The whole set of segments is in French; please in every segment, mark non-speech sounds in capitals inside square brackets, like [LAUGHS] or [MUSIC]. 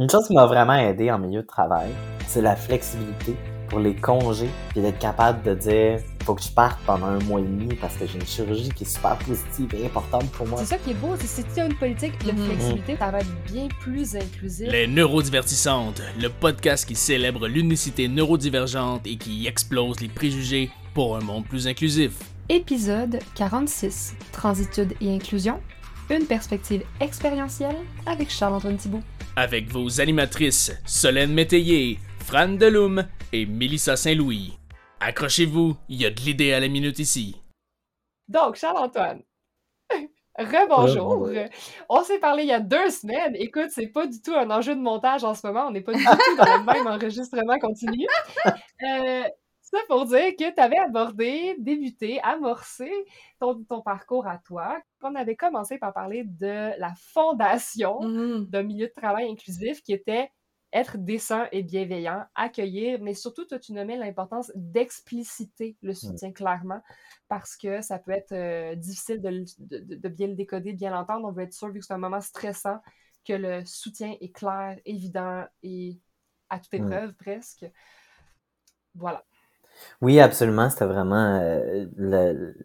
Une chose qui m'a vraiment aidé en milieu de travail, c'est la flexibilité pour les congés, puis d'être capable de dire faut que je parte pendant un mois et demi parce que j'ai une chirurgie qui est super positive et importante pour moi. C'est ça qui est beau, c'est si tu as une politique de Mhm. flexibilité, ça va être bien plus inclusif. Les Neurodivertissantes, le podcast qui célèbre l'unicité neurodivergente et qui explose les préjugés pour un monde plus inclusif. Épisode 46, Transitude et inclusion, une perspective expérientielle avec Charles-Antoine Thibault. Avec vos animatrices Solène Métayer, Fran Deloum et Mélissa Saint-Louis. Accrochez-vous, il y a de l'idée à la minute ici. Donc, Charles-Antoine, [LAUGHS] rebonjour. Rebonjour. On s'est parlé il y a deux semaines. Écoute, c'est pas du tout un enjeu de montage en ce moment. On n'est pas du tout dans le [LAUGHS] même enregistrement continu. Euh, ça pour dire que tu avais abordé, débuté, amorcé ton, ton parcours à toi. On avait commencé par parler de la fondation Mm-hmm. d'un milieu de travail inclusif qui était être décent et bienveillant, accueillir, mais surtout, toi, tu nommais l'importance d'expliciter le soutien clairement parce que ça peut être euh, difficile de, le- de- de- de bien le décoder, de bien l'entendre. On veut être sûr, vu que c'est un moment stressant, que le soutien est clair, évident et à toute Mm. épreuve presque. Voilà. Oui, absolument. C'était vraiment euh,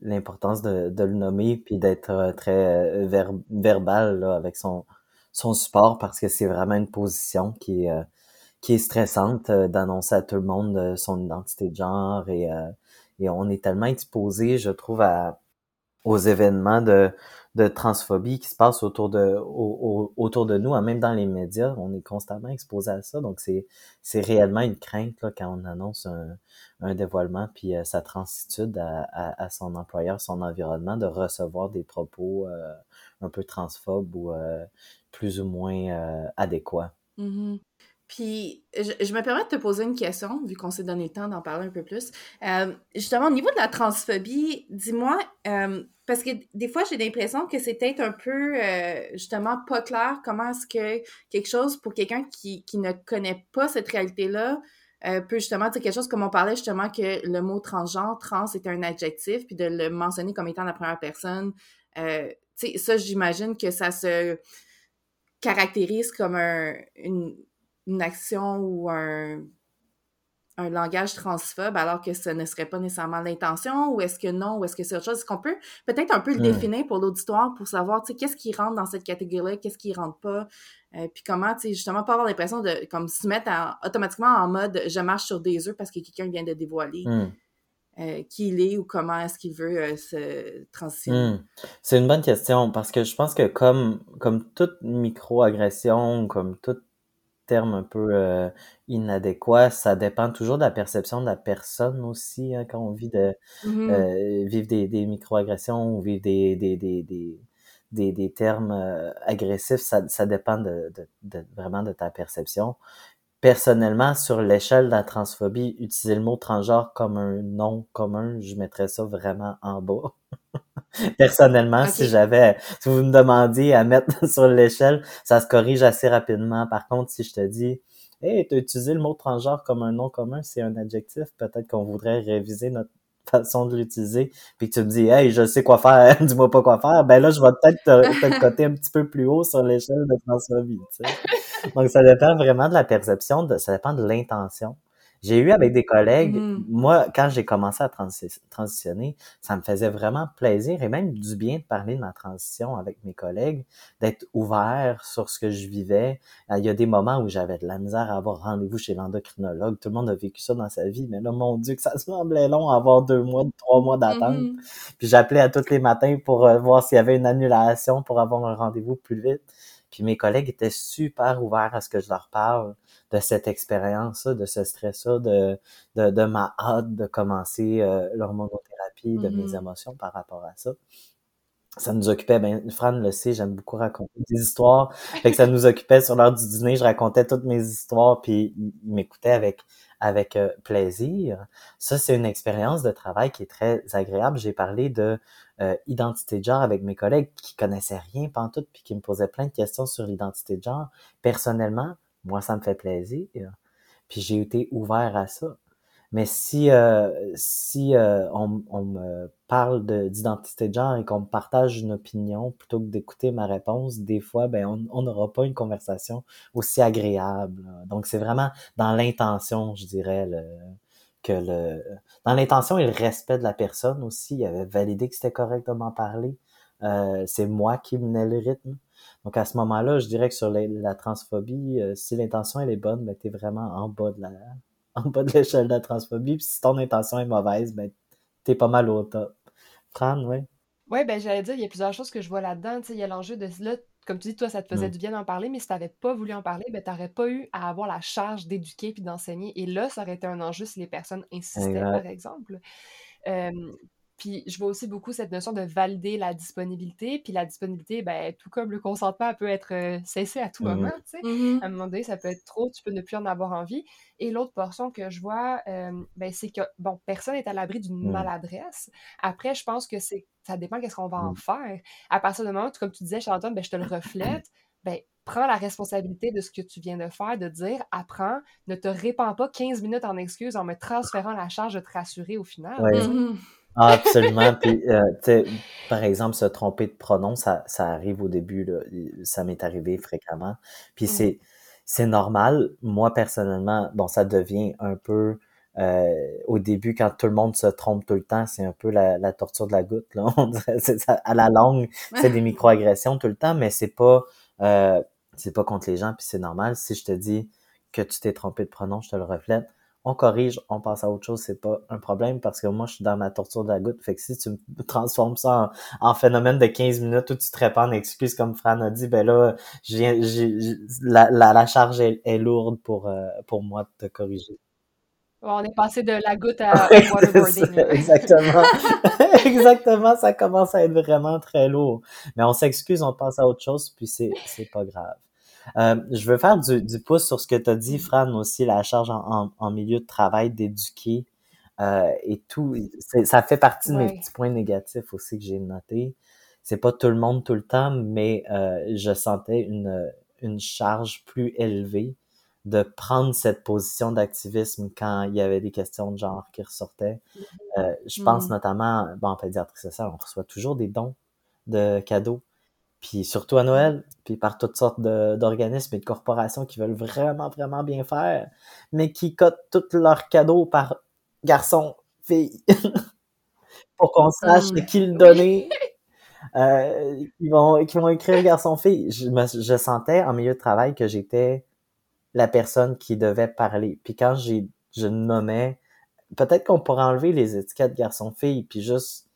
l'importance de, le nommer puis d'être euh, très euh, ver- verbal là, avec son, son support parce que c'est vraiment une position qui est, qui est stressante d'annoncer à tout le monde son identité de genre et, et on est tellement exposé, je trouve, à, aux événements de, de transphobie qui se passent autour de, au- au- autour de nous, hein, même dans les médias, on est constamment exposé à ça. Donc, c'est, c'est réellement une crainte là, quand on annonce un, un dévoilement puis euh, sa transitude à, à, son employeur, son environnement, de recevoir des propos euh, un peu transphobes ou euh, plus ou moins euh, adéquats. Mhm. Puis, je, me permets de te poser une question, vu qu'on s'est donné le temps d'en parler un peu plus. Euh, justement, au niveau de la transphobie, dis-moi, euh, parce que des fois, j'ai l'impression que c'est peut-être un peu, euh, justement, pas clair comment est-ce que quelque chose, pour quelqu'un qui, qui ne connaît pas cette réalité-là, peut justement dire quelque chose comme on parlait justement que le mot transgenre, trans, était un adjectif, puis de le mentionner comme étant la première personne. Tu sais, ça, j'imagine que ça se caractérise comme un, une, une action ou un, un langage transphobe alors que ce ne serait pas nécessairement l'intention ou est-ce que non ou est-ce que c'est autre chose? Est-ce qu'on peut peut-être un peu le Hmm. définir pour l'auditoire pour savoir, tu sais, qu'est-ce qui rentre dans cette catégorie-là, qu'est-ce qui rentre pas, euh, puis comment, tu sais, justement, pas avoir l'impression de comme se mettre en- automatiquement en mode je marche sur des œufs parce que quelqu'un vient de dévoiler Hmm. euh, qui il est ou comment est-ce qu'il veut euh, se transitionner. Hmm. C'est une bonne question parce que je pense que comme, comme toute microagression, comme tout terme un peu euh, inadéquat, ça dépend toujours de la perception de la personne aussi hein, quand on vit de Mhm. euh, vivre des, des microagressions ou vivre des, des, des, des, des, des termes euh, agressifs, ça, ça dépend de, de, de- vraiment de ta perception. Personnellement, sur l'échelle de la transphobie, utiliser le mot transgenre comme un nom commun, je mettrais ça vraiment en bas. [LAUGHS] Personnellement, si j'avais, si vous me demandiez à mettre [LAUGHS] sur l'échelle, ça se corrige assez rapidement. Par contre, si je te dis, hey, tu as utilisé le mot transgenre comme un nom commun, c'est un adjectif, peut-être qu'on voudrait réviser notre façon de l'utiliser, puis que tu me dis, hey, je sais quoi faire, [LAUGHS] dis-moi pas quoi faire, ben là, je vais peut-être te, te coter un petit peu plus haut sur l'échelle de transphobie, tu sais. Donc, ça dépend vraiment de la perception, de, ça dépend de l'intention. J'ai eu avec des collègues, Mhm. moi, quand j'ai commencé à transi- transitionner, ça me faisait vraiment plaisir et même du bien de parler de ma transition avec mes collègues, d'être ouvert sur ce que je vivais. Euh, Il y a des moments où j'avais de la misère à avoir rendez-vous chez l'endocrinologue. Tout le monde a vécu ça dans sa vie, mais là, mon Dieu, que ça semblait long à avoir deux mois, trois mois d'attente. Mhm. Puis j'appelais à tous les matins pour euh, voir s'il y avait une annulation pour avoir un rendez-vous plus vite. Puis mes collègues étaient super ouverts à ce que je leur parle de cette expérience-là, de ce stress-là, de, de, de ma hâte de commencer euh, l'hormonothérapie, de mes Mhm. émotions par rapport à ça. Ça nous occupait, ben, Fran le sait, j'aime beaucoup raconter des histoires. Fait que ça nous occupait sur l'heure du dîner, je racontais toutes mes histoires, puis ils m'écoutaient avec, avec euh, plaisir. Ça, c'est une expérience de travail qui est très agréable. J'ai parlé de euh, identité de genre avec mes collègues qui connaissaient rien pantoute, puis qui me posaient plein de questions sur l'identité de genre. Personnellement, moi, ça me fait plaisir. Puis j'ai été ouvert à ça. Mais si euh, si euh, on, on, me parle d'identité de, genre et qu'on me partage une opinion plutôt que d'écouter ma réponse, des fois, ben on n'aura pas une conversation aussi agréable. Donc c'est vraiment dans l'intention, je dirais, le, que le dans l'intention et le respect de la personne aussi. Il avait validé que c'était correct de m'en parler. Euh, c'est moi qui menais le rythme. Donc à ce moment-là, je dirais que sur la, transphobie, euh, si l'intention elle est bonne, ben t'es vraiment en bas de la [LAUGHS] en bas de l'échelle de la transphobie. Puis si ton intention est mauvaise, ben t'es pas mal au top. Fran, oui. Oui, ben j'allais dire, il y a plusieurs choses que je vois là-dedans. Il y a l'enjeu de là, comme tu dis, toi, ça te faisait mm. du bien d'en parler, mais si tu n'avais pas voulu en parler, ben, tu n'aurais pas eu à avoir la charge d'éduquer puis d'enseigner. Et là, ça aurait été un enjeu si les personnes insistaient, par exemple. Puis je vois aussi beaucoup cette notion de valider la disponibilité. Puis la disponibilité, ben, tout comme le consentement, peut être euh, cessé à tout moment. Tu sais. Mmh à un moment donné, ça peut être trop, tu peux ne plus en avoir envie. Et l'autre portion que je vois, ben, c'est que, bon, personne n'est à l'abri d'une mmh. maladresse. Après, je pense que c'est ça dépend qu'est-ce qu'on va en mmh. faire. À partir du moment où, comme tu disais, Charlotte, ben, je te le reflète, ben, prends la responsabilité de ce que tu viens de faire, de dire, apprends, ne te répands pas 15 minutes en excuses en me transférant la charge de te rassurer au final. Ah, absolument. Puis, euh, par exemple, se tromper de pronom, ça, ça arrive au début. Là. Ça m'est arrivé fréquemment. Puis c'est c'est normal. Moi, personnellement, bon, ça devient un peu... Euh, au début, quand tout le monde se trompe tout le temps, c'est un peu la, la torture de la goutte. Là. On dirait, ça, à la longue, c'est des [LAUGHS] microagressions tout le temps, mais c'est pas euh, c'est pas contre les gens, puis c'est normal. Si je te dis que tu t'es trompé de pronom, je te le reflète on corrige, on passe à autre chose, c'est pas un problème parce que moi, je suis dans ma torture de la goutte. Fait que si tu me [LAUGHS] transformes ça en, phénomène de 15 minutes où tu te répands en excuses comme Fran a dit, ben là, la, la, charge est, lourde pour, euh, pour moi de te corriger. on est passé de la goutte à [LAUGHS] waterboarding. exactement. [LAUGHS] exactement, ça commence à être vraiment très lourd. Mais on s'excuse, on passe à autre chose, puis c'est, c'est pas grave. Euh, je veux faire du, du pouce sur ce que tu as dit, Fran, aussi, la charge en, en, milieu de travail d'éduquer euh, et tout. Ça fait partie de mes petits points négatifs aussi que j'ai notés. C'est pas tout le monde tout le temps, mais euh, je sentais une, une charge plus élevée de prendre cette position d'activisme quand il y avait des questions de genre qui ressortaient. Euh, je pense mm. notamment, bon, en pédiatrie sociale, on reçoit toujours des dons de cadeaux puis surtout à Noël, puis par toutes sortes d'organismes et de corporations qui veulent vraiment, vraiment bien faire, mais qui cotent tous leurs cadeaux par garçon, fille, [LAUGHS] pour qu'on sache à qui le donner. Euh, ils, vont, ils vont écrire garçon-fille. Je, je sentais en milieu de travail que j'étais la personne qui devait parler. Puis quand j'ai je nommais, peut-être qu'on pourrait enlever les étiquettes garçon-fille, puis juste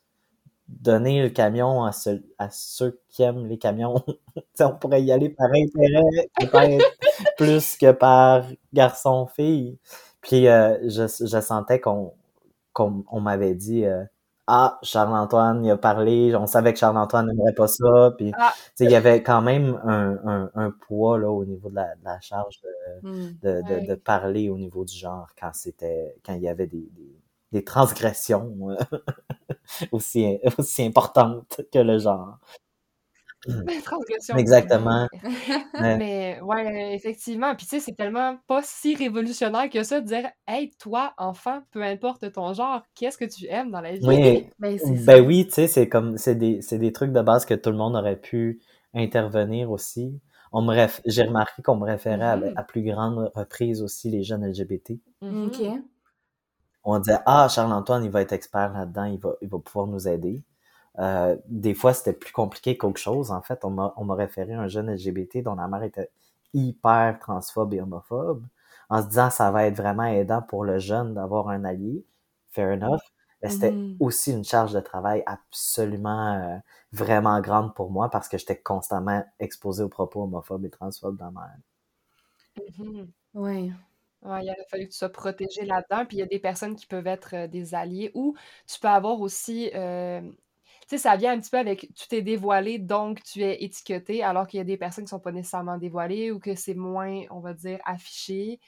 donner le camion à, à ceux qui aiment les camions. [LAUGHS] on pourrait y aller par intérêt, peut-être [LAUGHS] plus que par garçon-fille. Puis euh, je, je sentais qu'on qu'on on m'avait dit euh, Ah, Charles-Antoine, il a parlé, on savait que Charles-Antoine n'aimerait pas ça. Puis ah. il y avait quand même un, un, un, poids là, au niveau de la, de la charge de, hmm. de, de, de, parler au niveau du genre quand c'était quand il y avait des, des, des transgressions. Euh, [LAUGHS] aussi, aussi importante que le genre. [LAUGHS] Exactement. [LAUGHS] Mais ouais, effectivement. Puis tu sais, c'est tellement pas si révolutionnaire que ça de dire Hey, toi, enfant, peu importe ton genre, qu'est-ce que tu aimes dans la vie? Oui, ben, ben oui, tu sais, c'est comme c'est des, des, trucs de base que tout le monde aurait pu intervenir aussi. On me J'ai remarqué qu'on me référait à, mm-hmm. à, plus grande reprise aussi les jeunes LGBT. Mm-hmm. OK on disait ah Charles Antoine il va être expert là-dedans, il va il va pouvoir nous aider. Euh, des fois c'était plus compliqué qu'autre chose. En fait, on m'a référé à un jeune LGBT dont la mère était hyper transphobe et homophobe, en se disant ça va être vraiment aidant pour le jeune d'avoir un allié. Fair enough. Mais c'était mm-hmm. aussi une charge de travail absolument euh, vraiment grande pour moi parce que j'étais constamment exposé aux propos homophobes et transphobes dans ma mm-hmm. Oui. Ouais, il aurait fallu que tu sois protégé là-dedans. Puis il y a des personnes qui peuvent être euh, des alliés ou tu peux avoir aussi. Euh, tu sais, ça vient un petit peu avec tu t'es dévoilé, donc tu es étiqueté, alors qu'il y a des personnes qui sont pas nécessairement dévoilées ou que c'est moins, on va dire, affiché,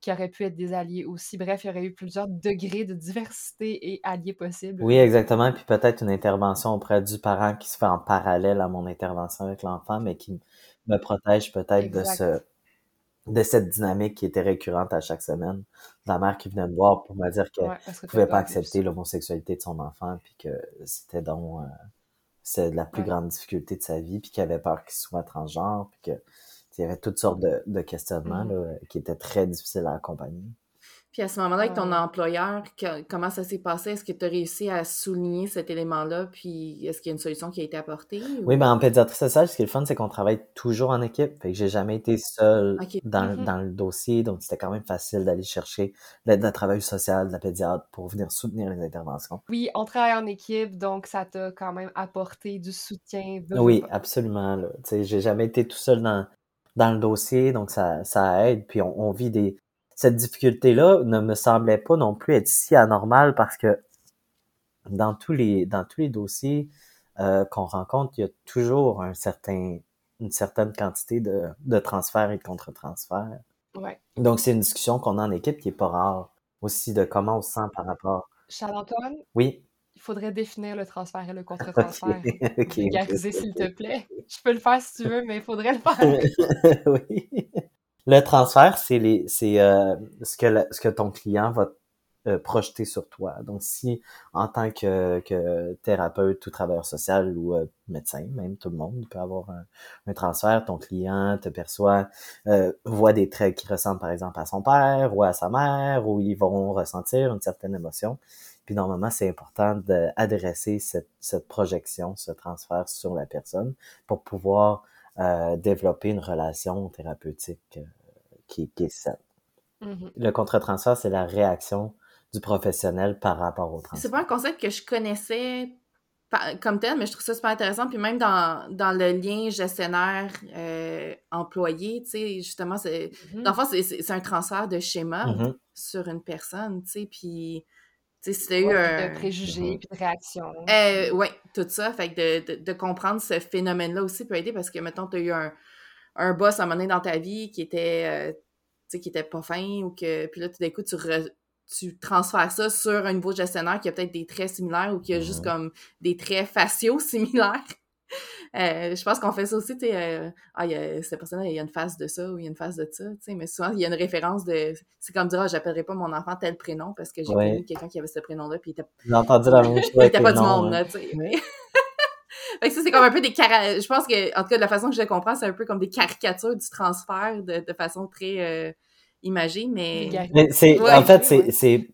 qui auraient pu être des alliés aussi. Bref, il y aurait eu plusieurs degrés de diversité et alliés possibles. Oui, exactement. Puis peut-être une intervention auprès du parent qui se fait en parallèle à mon intervention avec l'enfant, mais qui me protège peut-être de ce de cette dynamique qui était récurrente à chaque semaine. La mère qui venait me voir pour me dire qu'elle Ouais, ne pouvait pas accepter l'homosexualité de son enfant, puis que c'était donc euh, c'est la plus Ouais. grande difficulté de sa vie, puis qu'il avait peur qu'il soit transgenre, puis que il y avait toutes sortes de, de questionnements Mhm. là, qui étaient très difficiles à accompagner. Puis à ce moment-là, avec ton Ouais. employeur, que- comment ça s'est passé? Est-ce que tu as réussi à souligner cet élément-là? Puis est-ce qu'il y a une solution qui a été apportée? ou- Oui, ben en pédiatrie sociale, ce qui est le fun, c'est qu'on travaille toujours en équipe. Fait que j'ai jamais été seul dans, Mhm. dans le dossier, donc c'était quand même facile d'aller chercher l'aide de travail social, de la pédiatre pour venir soutenir les interventions. Oui, on travaille en équipe, donc ça t'a quand même apporté du soutien. Oui, pas. absolument. Tu sais, j'ai jamais été tout seul dans, dans le dossier, donc ça, ça aide. Puis on, on vit des. Cette difficulté-là ne me semblait pas non plus être si anormale parce que dans tous les dans tous les dossiers euh, qu'on rencontre, il y a toujours un certain une certaine quantité de, de transferts et de contre-transferts. Ouais. Donc c'est une discussion qu'on a en équipe qui est pas rare aussi de comment on se sent par rapport. Charles-Antoine, Oui. il faudrait définir le transfert et le [LAUGHS] contre-transfert. ok. Vulgariser, s'il te plaît. Je peux le faire si tu veux, mais il faudrait le [LAUGHS] faire. oui. Le transfert, c'est les, c'est euh, ce que ton client va euh, projeter sur toi. Donc, si en tant que, thérapeute ou travailleur social ou euh, médecin, même tout le monde peut avoir un, transfert, ton client te perçoit, voit des traits qui ressemblent par exemple à son père ou à sa mère, ou ils vont ressentir une certaine émotion. Puis normalement, c'est important d'adresser cette, cette projection, ce transfert sur la personne pour pouvoir euh, développer une relation thérapeutique euh, qui, qui est saine. Mhm. Le contre-transfert, c'est la réaction du professionnel par rapport au C'est transfert. pas un concept que je connaissais comme tel, mais je trouve ça super intéressant. Puis même dans, dans le lien gestionnaire-employé, tu sais, justement, c'est, dans le fond, c'est, c'est- c'est un transfert de schéma Mhm. sur une personne, tu sais, puis, tu sais, si t'as eu un... de préjugés, Mhm. puis de réactions. Euh, ouais, tout ça. Fait que de, de, de comprendre ce phénomène-là aussi peut aider parce que, mettons, t'as eu un, un boss à un moment donné dans ta vie qui était, euh, tu sais, qui était pas fin ou que, puis là, tout d'un coup, tu, re- tu transfères ça sur un nouveau gestionnaire qui a peut-être des traits similaires ou qui a juste comme des traits faciaux [LAUGHS] similaires. [LAUGHS] Euh, je pense qu'on fait ça aussi, tu sais, euh, ah, il y a, cette personne-là, il y a une face de ça ou il y a une face de ça, tu sais, mais souvent, il y a une référence de, c'est comme dire, ah, j'appellerai pas mon enfant tel prénom parce que j'ai Ouais. connu quelqu'un qui avait ce prénom-là puis il était J'ai entendu la même [LAUGHS] chose il était pas du monde, là, tu sais. [LAUGHS] fait que ça, c'est comme un peu des cara... Je pense que, en tout cas, de la façon que je le comprends, c'est un peu comme des caricatures du transfert de, de façon très euh, imagée, mais... Mais c'est, Ouais, en fait, ouais, c'est, ouais. c'est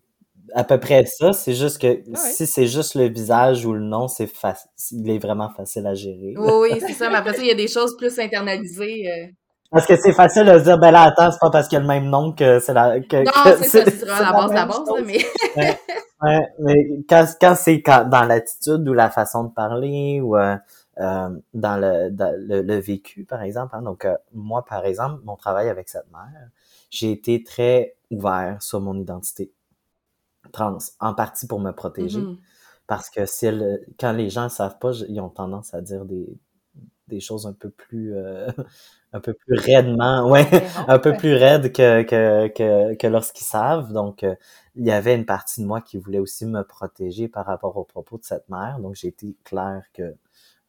à peu près ça. C'est juste que ouais. si c'est juste le visage ou le nom, c'est facile. Il est vraiment facile à gérer. Oui, oui, c'est ça. Mais après ça, il y a des choses plus internalisées. euh. Parce que c'est facile de se dire, ben là, attends, c'est pas parce qu'il y a le même nom que c'est la, que, Non, c'est ça, c'est la base de la base, mais... [LAUGHS] Ouais, mais quand, quand c'est dans l'attitude ou la façon de parler ou euh, euh, dans, le, dans le, le vécu, par exemple. hein. donc, euh, moi, par exemple, mon travail avec cette mère, j'ai été très ouvert sur mon identité trans, en partie pour me protéger. Mhm. Parce que si elle, quand les gens ne savent pas, ils ont tendance à dire des, des choses un peu plus euh, [LAUGHS] un peu plus raidement, ouais, [LAUGHS] un peu plus raides que, que, que, que lorsqu'ils savent. Donc, euh, il y avait une partie de moi qui voulait aussi me protéger par rapport aux propos de cette mère. Donc, j'ai été clair que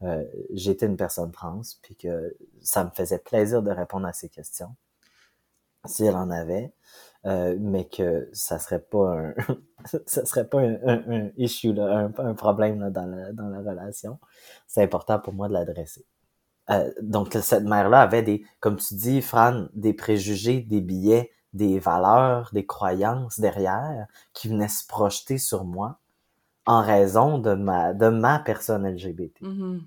euh, j'étais une personne trans, puis que ça me faisait plaisir de répondre à ces questions, si elle en avait, euh, mais que ça serait pas un, [LAUGHS] ça serait pas un, un, un issue, là, un, un problème là, dans, la, dans la relation. C'est important pour moi de l'adresser. Euh, donc, cette mère-là avait des, comme tu dis, Fran, des préjugés, des billets, des valeurs, des croyances derrière qui venaient se projeter sur moi en raison de ma, de ma personne LGBT. Mhm.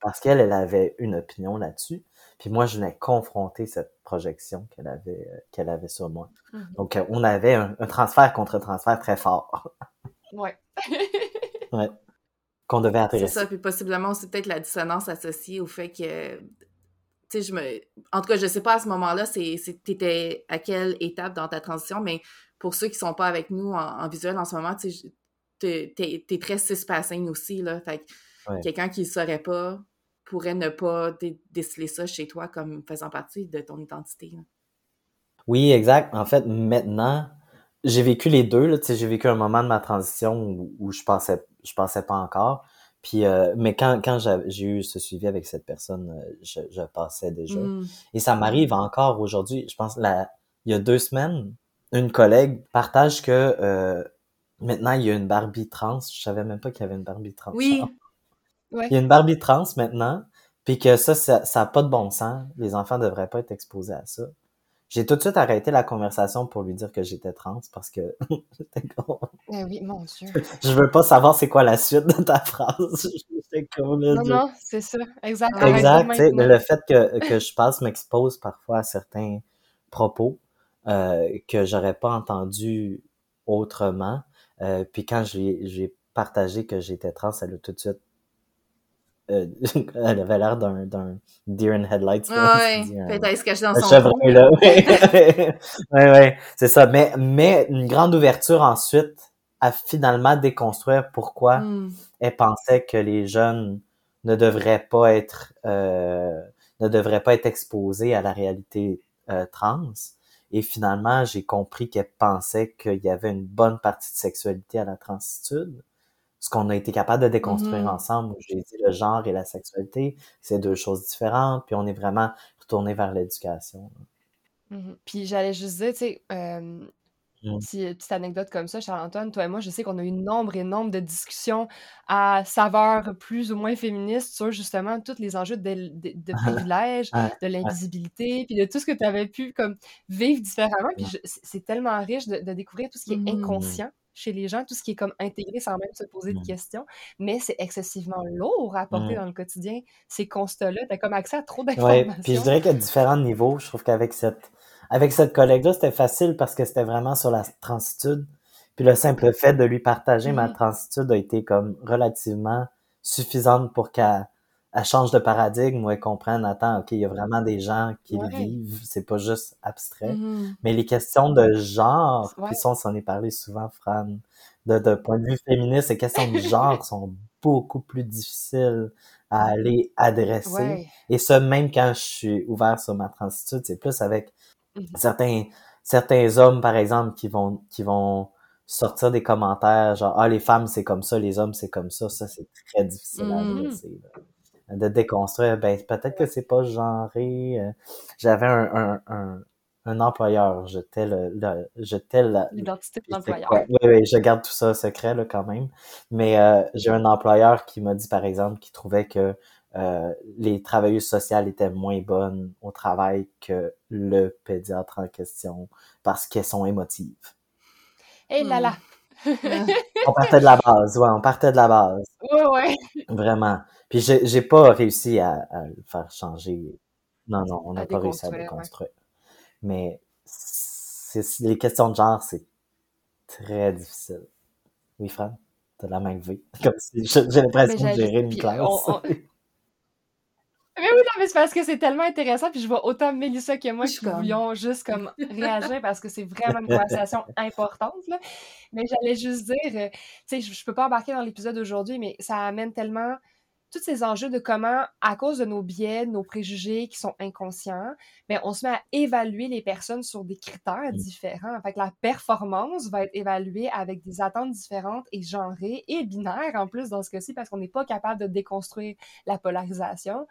Parce qu'elle, elle avait une opinion là-dessus. Puis moi, je venais confronter cette projection qu'elle avait, euh, qu'elle avait sur moi. Mhm. Donc, euh, on avait un, un transfert contre transfert très fort. [LAUGHS] Ouais. [LAUGHS] ouais. Qu'on devait C'est intéresser. ça, puis possiblement aussi peut-être la dissonance associée au fait que, tu sais, je me... En tout cas, je sais pas à ce moment-là, c'est, c'est, t'étais à quelle étape dans ta transition, mais pour ceux qui sont pas avec nous en, en visuel en ce moment, tu sais, t'es, très cispassing aussi, là, fait que Ouais. quelqu'un qui le saurait pas pourrait ne pas dé- déceler ça chez toi comme faisant partie de ton identité. là? Oui, exact. En fait, maintenant, j'ai vécu les deux. J'ai vécu un moment de ma transition où, où je pensais, je pensais pas encore. Puis, euh, mais quand, quand j'ai eu ce suivi avec cette personne, euh, je, je passais déjà. Mm. Et ça m'arrive encore aujourd'hui. Je pense, la, il y a deux semaines, une collègue partage que euh, maintenant, il y a une Barbie trans. Je savais même pas qu'il y avait une Barbie trans. Oui. [LAUGHS] Ouais. Il y a une Barbie trans maintenant, puis que ça, ça, ça a pas de bon sens. Les enfants devraient pas être exposés à ça. J'ai tout de suite arrêté la conversation pour lui dire que j'étais trans parce que [LAUGHS] j'étais comme- Eh oui, mon Dieu. je veux pas savoir c'est quoi la suite de ta [LAUGHS] phrase. J'étais Non, non, c'est ça. Exact. Exact, maintenant. le fait que, que je passe m'expose parfois à certains propos euh, que j'aurais pas entendu autrement. Euh, puis quand j'ai partagé que j'étais trans, elle a tout de suite euh, [LAUGHS] elle avait l'air d'un d'un deer in headlights. Ah ouais. un- Peut-être se cacher dans un son chevreuil, là. [LAUGHS] [LAUGHS] ouais, ouais, c'est ça. Mais, mais une grande ouverture ensuite à finalement déconstruire pourquoi Mm. elle pensait que les jeunes ne devraient pas être euh, ne devraient pas être exposés à la réalité euh, trans. Et finalement, j'ai compris qu'elle pensait qu'il y avait une bonne partie de sexualité à la transitude. Ce qu'on a été capable de déconstruire Mhm. ensemble, j'ai dit le genre et la sexualité, c'est deux choses différentes, puis on est vraiment retourné vers l'éducation. Mhm. Puis j'allais juste dire, tu sais, euh, Mm. petit- petite anecdote comme ça, Charles-Antoine, toi et moi, je sais qu'on a eu nombre et nombre de discussions à saveur plus ou moins féministe sur justement tous les enjeux de, de, de [LAUGHS] privilèges, de l'invisibilité, puis de tout ce que tu avais pu comme vivre différemment. Puis c'est tellement riche de, de découvrir tout ce qui est Mhm. inconscient chez les gens, tout ce qui est comme intégré sans même se poser de questions, mais c'est excessivement lourd à apporter Mhm. dans le quotidien, ces constats-là. T'as comme accès à trop d'informations. puis je dirais qu'à différents niveaux, je trouve qu'avec cette avec cette collègue-là, c'était facile parce que c'était vraiment sur la transitude. Puis le simple fait de lui partager ma Mhm. transitude a été comme relativement suffisante pour qu'elle elle change de paradigme ou elle comprenne, attends, OK, il y a vraiment des gens qui Ouais. le vivent, c'est pas juste abstrait. Mhm. Mais les questions de genre, Ouais. puis ça, on s'en est parlé souvent, Fran, de, de point de vue féministe, les questions de genre [LAUGHS] sont beaucoup plus difficiles à aller adresser. Ouais. Et ça, même quand je suis ouvert sur ma transitude, c'est plus avec Mhm. certains, certains hommes, par exemple, qui vont, qui vont sortir des commentaires genre, ah, les femmes, c'est comme ça, les hommes, c'est comme ça. Ça, c'est très difficile à adresser. là. De déconstruire, ben, peut-être que c'est pas genré. euh. J'avais un, un, un, un employeur, j'étais le, le, j'étais la, L'identité de l'employeur. Oui, oui, je garde tout ça secret là, quand même. Mais euh, j'ai un employeur qui m'a dit, par exemple, qu'il trouvait que euh, les travailleuses sociales étaient moins bonnes au travail que le pédiatre en question parce qu'elles sont émotives. Et là là. [LAUGHS] On partait de la base, ouais, on partait de la base, Ouais, ouais. vraiment. Puis j'ai j'ai pas réussi à, à le faire changer. Non, non, on n'a pas réussi à ouais. déconstruire. Mais c'est les questions de genre, c'est très difficile. Oui, Fran, t'as la main levée. [LAUGHS] Comme si j'ai l'impression de gérer une classe. on- on- [LAUGHS] Mais oui, non, mais c'est parce que c'est tellement intéressant, puis je vois autant Mélissa que moi qui comme- voulions juste comme réagir parce que c'est vraiment une conversation [LAUGHS] importante, là. Mais j'allais juste dire, euh, tu sais, je, je peux pas embarquer dans l'épisode d'aujourd'hui, mais ça amène tellement tous ces enjeux de comment, à cause de nos biais, de nos préjugés qui sont inconscients, ben, on se met à évaluer les personnes sur des critères Mm. différents. Fait que la performance va être évaluée avec des attentes différentes et genrées et binaires en plus dans ce cas-ci parce qu'on n'est pas capable de déconstruire la polarisation.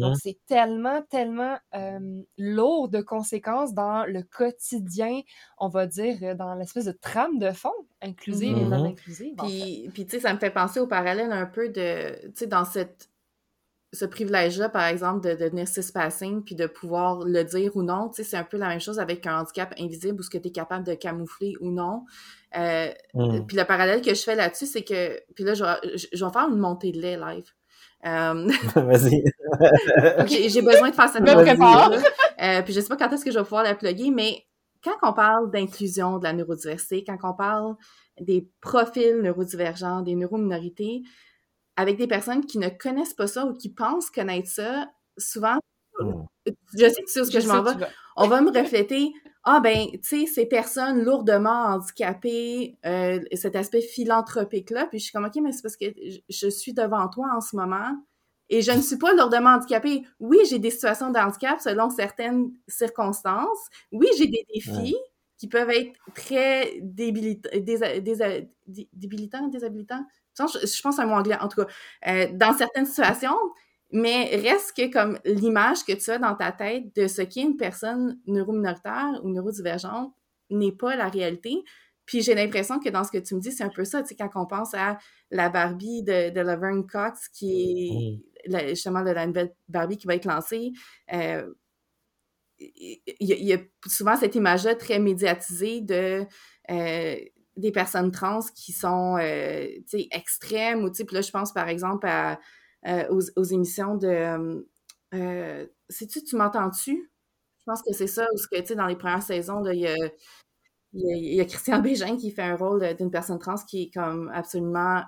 Donc, c'est tellement, tellement euh, lourd de conséquences dans le quotidien, on va dire, dans l'espèce de trame de fond, inclusive et non inclusive. en fait. Puis, puis tu sais, ça me fait penser au parallèle un peu de, tu sais, dans cette, ce privilège-là, par exemple, de, de devenir cispassing, puis de pouvoir le dire ou non, tu sais, c'est un peu la même chose avec un handicap invisible ou ce que tu es capable de camoufler ou non. Euh, Mhm. Puis le parallèle que je fais là-dessus, c'est que, puis là, je vais, je- je vais faire une montée de lait live. Euh, [LAUGHS] [LAUGHS] Vas-y. j'ai j'ai besoin de faire cette Me prépare. Euh, puis je sais pas quand est-ce que je vais pouvoir la plugger, mais quand on parle d'inclusion de la neurodiversité, quand on parle des profils neurodivergents, des neurominorités, avec des personnes qui ne connaissent pas ça ou qui pensent connaître ça, souvent, Mhm. je sais que tu sais où ce que je, m'en vais, on va me refléter, ah ben, tu sais, ces personnes lourdement handicapées, euh, cet aspect philanthropique-là, puis je suis comme, OK, mais c'est parce que je, je suis devant toi en ce moment, et je ne suis pas lourdement handicapée. Oui, j'ai des situations de handicap selon certaines circonstances. Oui, j'ai des défis qui peuvent être très débilita- désa- désa- dé- débilitants, déshabilitants. je, je pense à un mot anglais, en tout cas, euh, dans certaines situations, mais reste que comme l'image que tu as dans ta tête de ce qu'est une personne neurominoritaire ou neurodivergente n'est pas la réalité. Puis j'ai l'impression que dans ce que tu me dis, c'est un peu ça, tu sais, quand on pense à la Barbie de, de Laverne Cox, qui est justement de la nouvelle Barbie qui va être lancée, euh, il y, a souvent cette image-là très médiatisée de euh, des personnes trans qui sont euh, extrêmes, ou là, je pense par exemple à, aux, émissions de sais-tu, tu, m'entends-tu? Je pense que c'est ça, ce que, dans les premières saisons, il y a il y, a, Christian Bégin qui fait un rôle d'une personne trans qui est comme absolument,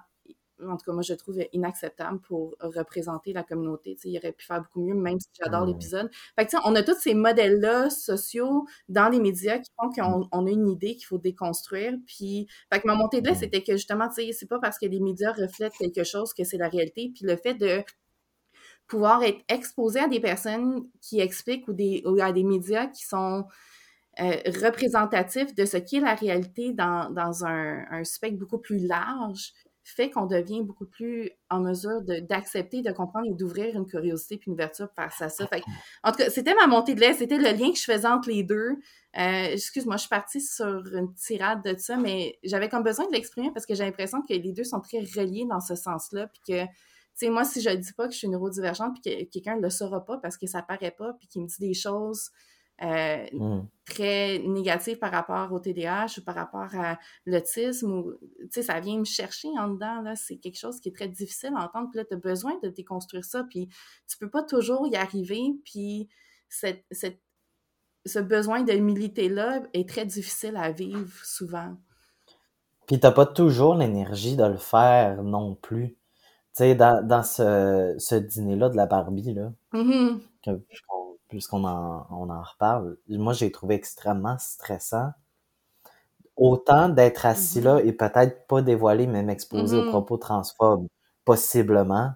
en tout cas, moi, je trouve inacceptable pour représenter la communauté. il aurait pu faire beaucoup mieux, même si j'adore l'épisode. Fait que, on a tous ces modèles-là sociaux dans les médias qui font qu'on on a une idée qu'il faut déconstruire. Puis, fait que ma montée de là, c'était que justement, c'est pas parce que les médias reflètent quelque chose que c'est la réalité. Puis le fait de pouvoir être exposé à des personnes qui expliquent ou, des, ou à des médias qui sont euh, représentatif de ce qui est la réalité dans, dans un, un, spectre beaucoup plus large fait qu'on devient beaucoup plus en mesure d'accepter, de, comprendre et d'ouvrir une curiosité puis une ouverture face à ça. Fait, en tout cas, c'était ma montée de lait, c'était le lien que je faisais entre les deux. Euh, Excuse-moi, je suis partie sur une tirade de ça, mais j'avais comme besoin de l'exprimer parce que j'ai l'impression que les deux sont très reliés dans ce sens-là, puis que, tu sais, moi, si je ne dis pas que je suis neurodivergente, puis que quelqu'un ne le saura pas parce que ça paraît pas, puis qu'il me dit des choses euh, mmh. très négatif par rapport au TDAH ou par rapport à l'autisme. Ou, ça vient me chercher en dedans. C'est quelque chose qui est très difficile à entendre. Puis là, tu as besoin de déconstruire ça. Puis tu peux pas toujours y arriver. Puis cette, cette, ce besoin de militer-là est très difficile à vivre souvent. Puis t'as pas toujours l'énergie de le faire non plus. Tu sais, dans, dans ce, ce dîner-là de la Barbie, là, mmh puisqu'on en, on en reparle, moi, j'ai trouvé extrêmement stressant. Autant d'être assis là mm-hmm. et peut-être pas dévoiler, mais m'exposer aux mm-hmm. propos transphobes, possiblement,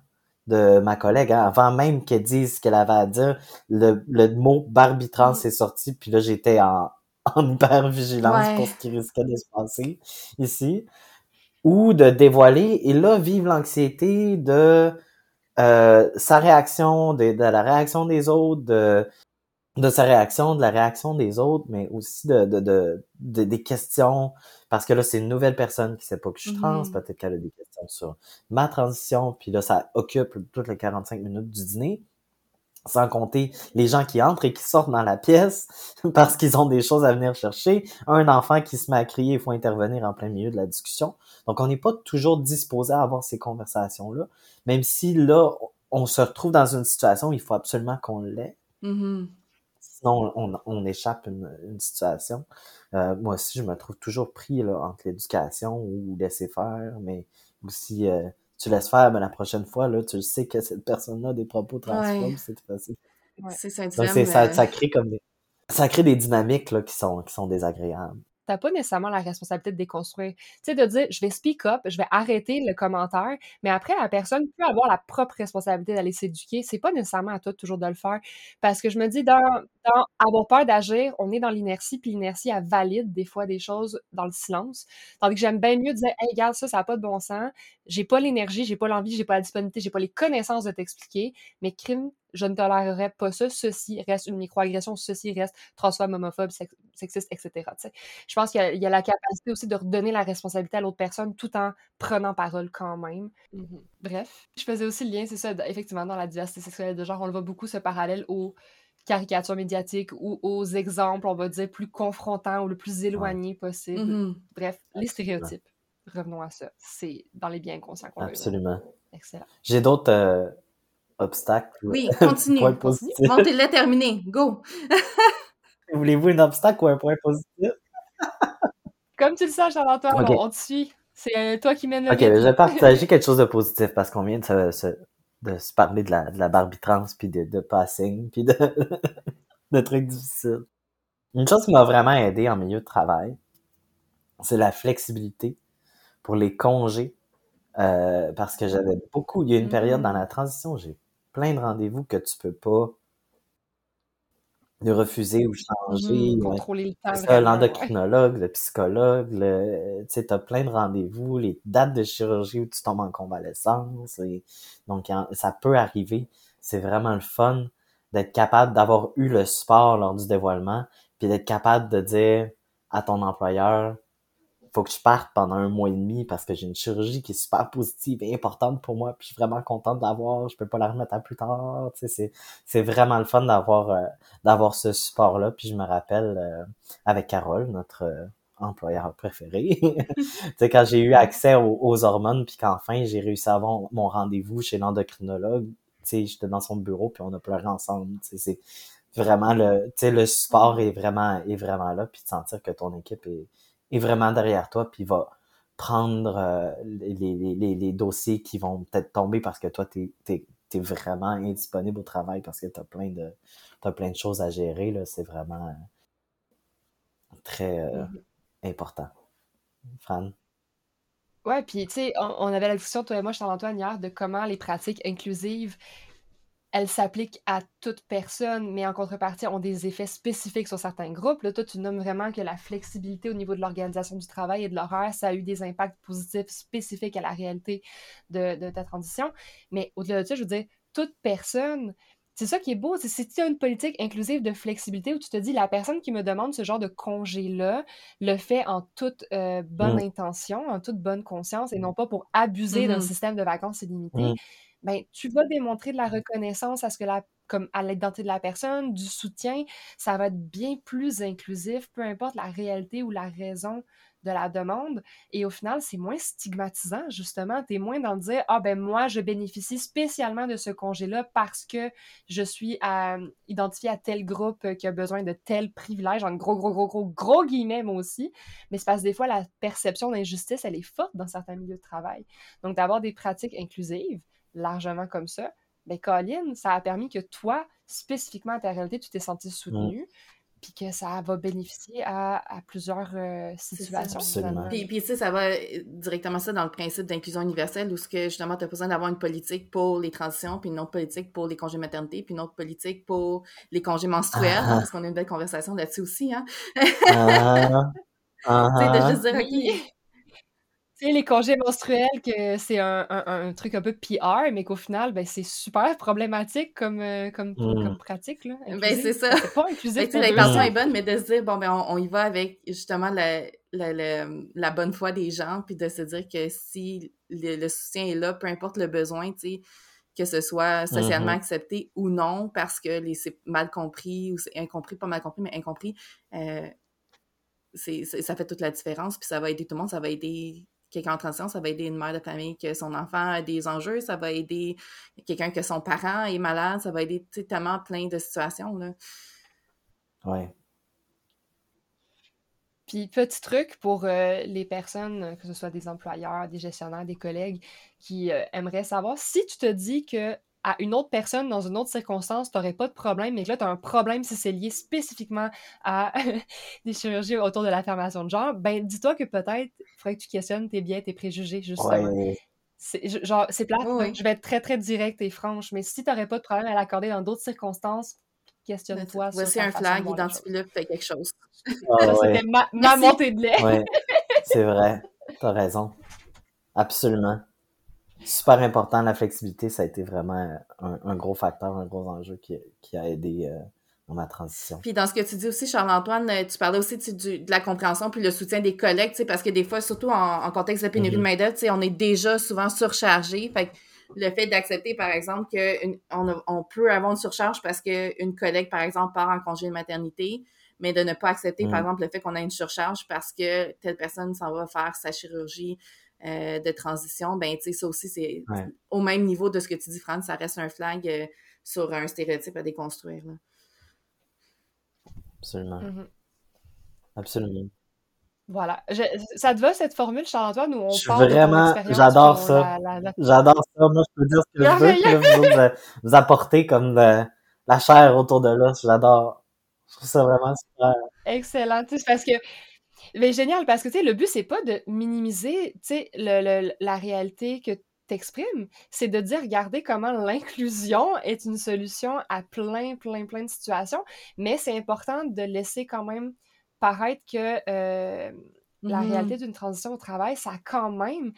de ma collègue, hein. avant même qu'elle dise ce qu'elle avait à dire, le, le mot Barbie trans mm. est sorti, puis là, j'étais en, [LAUGHS] en hyper vigilance pour ce qui risquait de se passer ici. Ou de dévoiler, et là, vive l'anxiété de euh, sa réaction, de, de, la réaction des autres, de, de sa réaction, de la réaction des autres, mais aussi de, de, de, des questions, parce que là, c'est une nouvelle personne qui sait pas que je suis trans, mm-hmm. peut-être qu'elle a des questions sur ma transition, puis là, ça occupe toutes les 45 minutes du dîner, sans compter les gens qui entrent et qui sortent dans la pièce [LAUGHS] parce qu'ils ont des choses à venir chercher, un enfant qui se met à crier, il faut intervenir en plein milieu de la discussion. Donc, on n'est pas toujours disposé à avoir ces conversations-là, même si là, on se retrouve dans une situation où il faut absolument qu'on l'ait. Mm-hmm. Sinon, on, échappe une, une situation. Euh, moi aussi, je me trouve toujours pris là, entre l'éducation ou laisser faire, mais aussi euh, tu laisses faire, mais la prochaine fois, là, tu sais que cette personne-là a des propos transphobes, c'est facile. C'est ça, ça, ça crée comme des, ça crée des dynamiques là, qui, sont, qui sont désagréables t'as pas nécessairement la responsabilité de déconstruire. Tu sais, de dire, je vais speak up, je vais arrêter le commentaire, mais après, la personne peut avoir la propre responsabilité d'aller s'éduquer. C'est pas nécessairement à toi toujours de le faire. Parce que je me dis, dans, avoir peur d'agir, on est dans l'inertie, puis l'inertie, elle valide des fois des choses dans le silence. Tandis que j'aime bien mieux dire, hey, regarde, ça, ça n'a pas de bon sens. J'ai pas l'énergie, j'ai pas l'envie, j'ai pas la disponibilité, j'ai pas les connaissances de t'expliquer, mais crime, je ne tolérerais pas ça, ceci reste une microagression, ceci reste transphobe, homophobe, sexiste, etc. Je pense qu'il y, a la capacité aussi de redonner la responsabilité à l'autre personne tout en prenant parole quand même. Mm-hmm. Bref, je faisais aussi le lien, c'est ça, effectivement, dans la diversité sexuelle de genre, on le voit beaucoup ce parallèle aux caricatures médiatiques ou aux exemples, on va dire, plus confrontants ou le plus éloignés possible. Mm-hmm. Bref, les stéréotypes. Revenons à ça. C'est dans les biens conscients qu'on Absolument. Excellent. J'ai d'autres euh, obstacle. Oui, [LAUGHS] continue. point positif. Montez-le terminé. Go! [LAUGHS] Voulez-vous un obstacle ou un point positif? [LAUGHS] Comme tu le sais, Charles-Antoine, on, te suit. C'est euh, toi qui mène le Ok, je vais partager quelque chose de positif parce qu'on vient de se, de se parler de la, de la Barbie trans, puis de, de passing, puis de, [LAUGHS] de trucs difficiles. Une chose qui m'a vraiment aidé en milieu de travail, c'est la flexibilité pour les congés. Euh, parce que j'avais beaucoup, il y a une période dans la transition, j'ai plein de rendez-vous que tu peux pas de refuser ou changer. Contrôler le temps. ça, l'endocrinologue, le psychologue, le, tu sais, t'as plein de rendez-vous, les dates de chirurgie où tu tombes en convalescence. Et, donc, ça peut arriver. C'est vraiment le fun d'être capable d'avoir eu le support lors du dévoilement, puis d'être capable de dire à ton employeur, faut que je parte pendant un mois et demi parce que j'ai une chirurgie qui est super positive et importante pour moi, puis je suis vraiment contente d'avoir, je peux pas la remettre à plus tard, tu sais, c'est, c'est vraiment le fun d'avoir, euh, d'avoir ce support-là, puis je me rappelle, euh, avec Carole, notre euh, employeur préféré, [LAUGHS] tu sais, quand j'ai eu accès aux, hormones, puis qu'enfin j'ai réussi à avoir mon rendez-vous chez l'endocrinologue, tu sais, j'étais dans son bureau, puis on a pleuré ensemble, tu sais, c'est vraiment le, tu sais, le support est vraiment, est vraiment là, puis de sentir que ton équipe est est vraiment derrière toi, puis va prendre euh, les, les, les, dossiers qui vont peut-être tomber parce que toi, tu es, vraiment indisponible au travail parce que tu as plein de as plein de choses à gérer. C'est vraiment euh, très euh, mm-hmm. important. Fran? Ouais, puis tu sais, on, on, avait la discussion, toi et moi, Charles-Antoine, hier, de comment les pratiques inclusives elles s'appliquent à toute personne, mais en contrepartie ont des effets spécifiques sur certains groupes. Là, toi, tu nommes vraiment que la flexibilité au niveau de l'organisation du travail et de l'horaire, ça a eu des impacts positifs spécifiques à la réalité de, ta transition. Mais au-delà de ça, je veux dire, toute personne, c'est ça qui est beau, c'est si tu as une politique inclusive de flexibilité où tu te dis la personne qui me demande ce genre de congé-là le fait en toute euh, bonne mm. intention, en toute bonne conscience et non pas pour abuser d'un mm-hmm. système de vacances illimité. Mm ben, tu vas démontrer de la reconnaissance à ce que la, comme à l'identité de la personne, du soutien, ça va être bien plus inclusif, peu importe la réalité ou la raison de la demande. Et au final, c'est moins stigmatisant, justement. Tu es moins dans le dire Ah, ben moi, je bénéficie spécialement de ce congé-là parce que je suis à, identifié à tel groupe qui a besoin de tel privilège, en gros, gros, gros, gros, gros guillemets, moi aussi. Mais c'est parce que des fois, la perception d'injustice, elle est forte dans certains milieux de travail. Donc, d'avoir des pratiques inclusives, largement comme ça, mais ben, Colin, ça a permis que toi, spécifiquement à ta réalité, tu t'es senti soutenu. Mm. Puis que ça va bénéficier à, plusieurs euh, situations. Absolument. Puis, puis tu sais, ça va euh, directement ça dans le principe d'inclusion universelle, où ce que justement, tu as besoin d'avoir une politique pour les transitions, puis une autre politique pour les congés maternité, puis une autre politique pour les congés menstruels, ah. parce qu'on a une belle conversation là-dessus aussi. Hein? ah, ah, [LAUGHS] tu sais, de juste dire, OK, sais, les congés menstruels, que c'est un, un, truc un peu PR, mais qu'au final, ben, c'est super problématique comme, euh, comme, comme mmh. pratique. Là, ben, c'est ça. C'est pas inclusif. Ben, L'intention est bonne, mais de se dire, bon, ben, on, y va avec justement la, la, la, bonne foi des gens, puis de se dire que si le, soutien est là, peu importe le besoin, tu sais, que ce soit socialement mmh accepté ou non, parce que c'est mal compris ou c'est incompris, pas mal compris, mais incompris, euh, c'est, ça fait toute la différence, puis ça va aider tout le monde, ça va aider quelqu'un en transition, ça va aider une mère de famille que son enfant a des enjeux, ça va aider quelqu'un que son parent est malade, ça va aider tellement plein de situations. Là. Ouais. Puis, petit truc pour euh, les personnes, que ce soit des employeurs, des gestionnaires, des collègues, qui euh, aimeraient savoir, si tu te dis que à une autre personne dans une autre circonstance, tu n'aurais pas de problème, mais que là, tu as un problème si c'est lié spécifiquement à [LAUGHS] des chirurgies autour de l'affirmation de genre, ben dis-toi que peut-être il faudrait que tu questionnes tes biais, tes préjugés, justement. C'est, genre, c'est plate, je vais être très, très directe et franche, mais si tu n'aurais pas de problème à l'accorder dans d'autres circonstances, questionne-toi. Voici un flag, identifie-le, fais quelque chose. Ah [LAUGHS] c'était ma, ma montée de lait. c'est vrai, [LAUGHS] tu as raison. Absolument super important, la flexibilité, ça a été vraiment un, gros facteur, un gros enjeu qui, qui a aidé euh, dans ma transition. Puis dans ce que tu dis aussi, Charles-Antoine, euh, tu parlais aussi de la compréhension puis le soutien des collègues, parce que des fois, surtout en, contexte de pénurie de mm-hmm. main-d'œuvre, on est déjà souvent surchargé. Fait le fait d'accepter, par exemple, qu'on on peut avoir une surcharge parce qu'une collègue, par exemple, part en congé de maternité, mais de ne pas accepter, par mm. exemple, le fait qu'on a une surcharge parce que telle personne s'en va faire sa chirurgie euh, de transition, ben, tu sais, ça aussi, c'est au même niveau de ce que tu dis, France, ça reste un flag euh, sur un stéréotype à déconstruire. Là. Absolument. Mm-hmm. Absolument. Voilà. ça te va, cette formule, Charles-Antoine, où on je parle vraiment, j'adore ça. J'adore ça. Moi, je peux dire ce que je veux, que vous, vous, apportez comme la chair autour de l'os. J'adore. Je trouve ça vraiment super. Excellent. parce que mais génial, parce que tu sais, le but, c'est pas de minimiser tu sais, le, la réalité que t'exprimes, c'est de dire, regardez comment l'inclusion est une solution à plein, plein, plein de situations, mais c'est important de laisser quand même paraître que euh, la Mhm. réalité d'une transition au travail, ça a quand même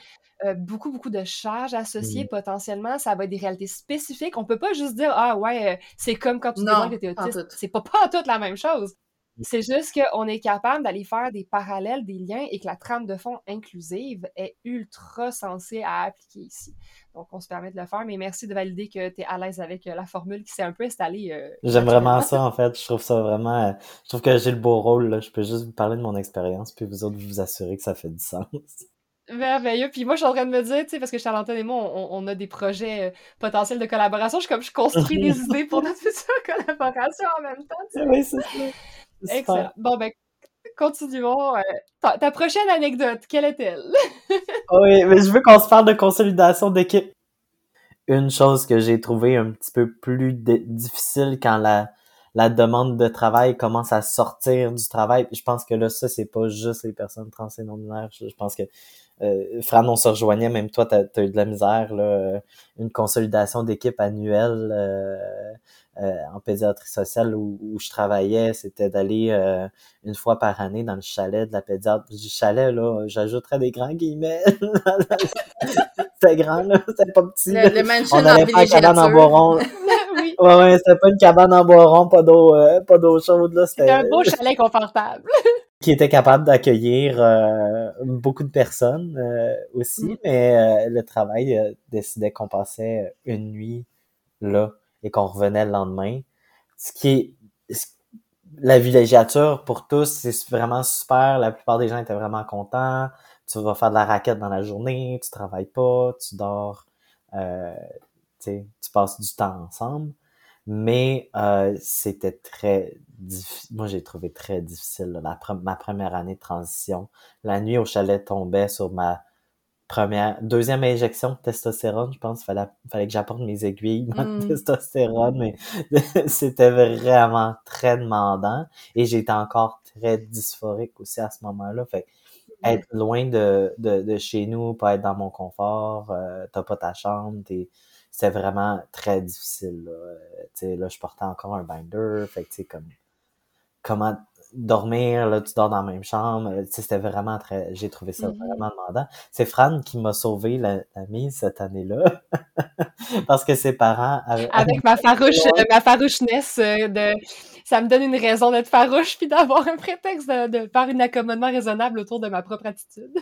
euh, beaucoup, beaucoup de charges associées potentiellement. Ça va être des réalités spécifiques. On peut pas juste dire, ah ouais, euh, c'est comme quand tu dévoiles que t'es autiste. C'est pas, pas toute la même chose. C'est juste qu'on est capable d'aller faire des parallèles, des liens et que la trame de fond inclusive est ultra sensée à appliquer ici. Donc, on se permet de le faire, mais merci de valider que tu es à l'aise avec euh, la formule qui s'est un peu installée. euh, J'aime vraiment ça, en fait. Je trouve ça vraiment... euh, Je trouve que j'ai le beau rôle, là. Je peux juste vous parler de mon expérience, puis vous autres, vous assurer que ça fait du sens. Merveilleux. Puis moi, je suis en train de me dire, tu sais, parce que Charlotte et moi, on, on a des projets potentiels de collaboration. Je suis comme, je construis [LAUGHS] des idées pour notre future collaboration en même temps. tu sais. Oui, c'est ça. Excellent. Bon, ben, continuons. euh, ta, ta prochaine anecdote, quelle est-elle? [LAUGHS] Oui, mais je veux qu'on se parle de consolidation d'équipe. Une chose que j'ai trouvé un petit peu plus difficile quand la, la demande de travail commence à sortir du travail. Puis je pense que là, ça, c'est pas juste les personnes trans et non-binaires. Je, je pense que euh, Fran, on se rejoignait, même toi, t'as as eu de la misère, là, euh, une consolidation d'équipe annuelle euh, euh, en pédiatrie sociale où, où je travaillais, c'était d'aller euh, une fois par année dans le chalet de la pédiatre. Du chalet, là, j'ajouterais des grands guillemets. [LAUGHS] c'était grand, là, c'était pas petit. Le, le On allait faire cabane en. [LAUGHS] Ouais, ouais, c'était pas une cabane en bois rond, pas d'eau, euh, pas d'eau chaude, là, C'était un beau chalet confortable. [LAUGHS] qui était capable d'accueillir euh, beaucoup de personnes euh, aussi, Mm. mais euh, le travail euh, décidait qu'on passait une nuit là et qu'on revenait le lendemain. Ce qui est ce- la villégiature pour tous, c'est vraiment super. La plupart des gens étaient vraiment contents. Tu vas faire de la raquette dans la journée, tu travailles pas, tu dors, euh, tu passes du temps ensemble. Mais euh, c'était très difficile. Moi, j'ai trouvé très difficile là, la pre- ma première année de transition. La nuit au chalet tombait sur ma première, deuxième injection de testostérone. Je pense qu'il fallait, fallait que j'apporte mes aiguilles de Mm. testostérone, mais [LAUGHS] c'était vraiment très demandant. Et j'étais encore très dysphorique aussi à ce moment-là. Fait que être loin de, de, de chez nous, pas être dans mon confort, euh, t'as pas ta chambre, t'es c'était vraiment très difficile. Là. Euh, tu sais, là, je portais encore un binder. Fait que, tu sais, comme, comment dormir, là, tu dors dans la même chambre. euh, Tu sais, c'était vraiment très, j'ai trouvé ça Mhm. vraiment demandant. C'est Fran qui m'a sauvé la, la mise cette année-là. [LAUGHS] Parce que ses parents avaient, Avec ma [LAUGHS] farouche, ma faroucheness euh, de, ça me donne une raison d'être farouche puis d'avoir un prétexte de, faire un accommodement raisonnable autour de ma propre attitude.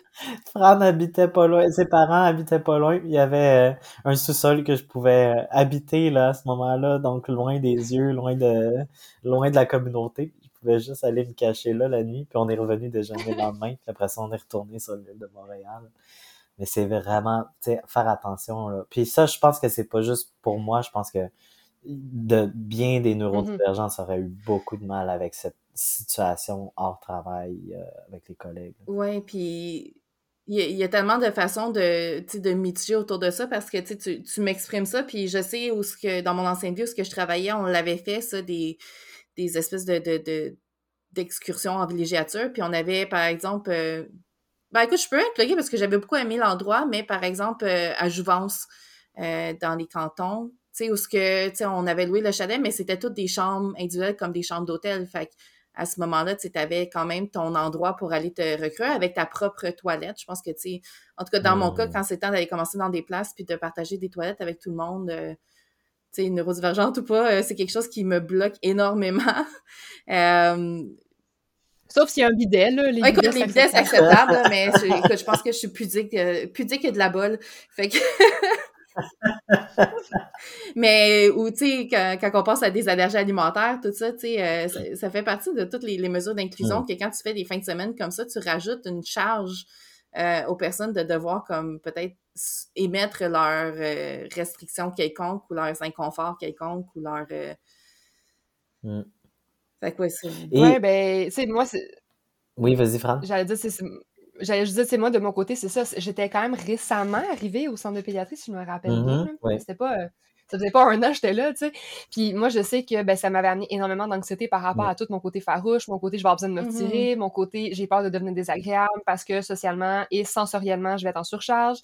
Fran habitait pas loin, ses parents habitaient pas loin, il y avait euh, un sous-sol que je pouvais euh, habiter à ce moment-là, donc loin des yeux, loin de la communauté. Je pouvais juste aller me cacher là la nuit, puis on est revenu déjeuner le lendemain, puis après ça on est retourné sur l'île de Montréal. Mais c'est vraiment, faire attention. Puis ça, je pense que c'est pas juste pour moi, je pense que de bien des neurodivergents auraient eu beaucoup de mal avec cette situation hors travail euh, avec les collègues. Ouais, puis il y, a- il y a tellement de façons de, de mitiger autour de ça parce que tu tu, m'exprimes ça, puis je sais où ce que dans mon ancienne vie où ce que je travaillais, on l'avait fait ça des, des espèces de, de, de- d'excursions en villégiature, puis on avait par exemple euh, ben écoute, je peux être parce que j'avais beaucoup aimé l'endroit, mais par exemple euh, à Jouvence, dans les cantons, sais, où ce que, tu sais, on avait loué le chalet, mais c'était toutes des chambres individuelles comme des chambres d'hôtel. Fait que à ce moment-là, tu avais quand même ton endroit pour aller te recruter avec ta propre toilette. Je pense que, tu sais, en tout cas, dans mon cas, Mm. quand c'est temps d'aller commencer dans des places puis de partager des toilettes avec tout le monde, euh, tu sais, neurodivergente ou pas, euh, c'est quelque chose qui me bloque énormément. [LAUGHS] Euh, Sauf s'il y a un bidet, là. Les ah, écoute, bidets, les bidets, c'est acceptable. mais je, écoute, je pense que je suis pudique, euh, pudique et de la bolle. Fait que... [LAUGHS] [LAUGHS] mais, ou, tu sais, quand, quand on pense à des allergies alimentaires, tout ça, tu sais, euh, ça, ça fait partie de toutes les, les mesures d'inclusion que quand tu fais des fins de semaine comme ça, tu rajoutes une charge euh, aux personnes de devoir, comme, peut-être émettre leurs euh, restrictions quelconques ou leurs inconforts quelconques ou leurs... euh, Mm. Fait que, ouais, c'est... Et Ouais, ben, tu sais, moi, c'est- oui, vas-y, Fran. j'allais dire, c'est- j'allais juste dire, c'est moi, de mon côté, c'est ça. J'étais quand même récemment arrivée au centre de pédiatrie, si je me rappelle bien. Mhm, là. ouais. C'était pas, euh, ça faisait pas un an que j'étais là, tu sais. Puis moi, je sais que ben, ça m'avait amené énormément d'anxiété par rapport à tout mon côté farouche, mon côté je vais avoir besoin de me Mm-hmm. retirer, mon côté j'ai peur de devenir désagréable parce que socialement et sensoriellement, je vais être en surcharge.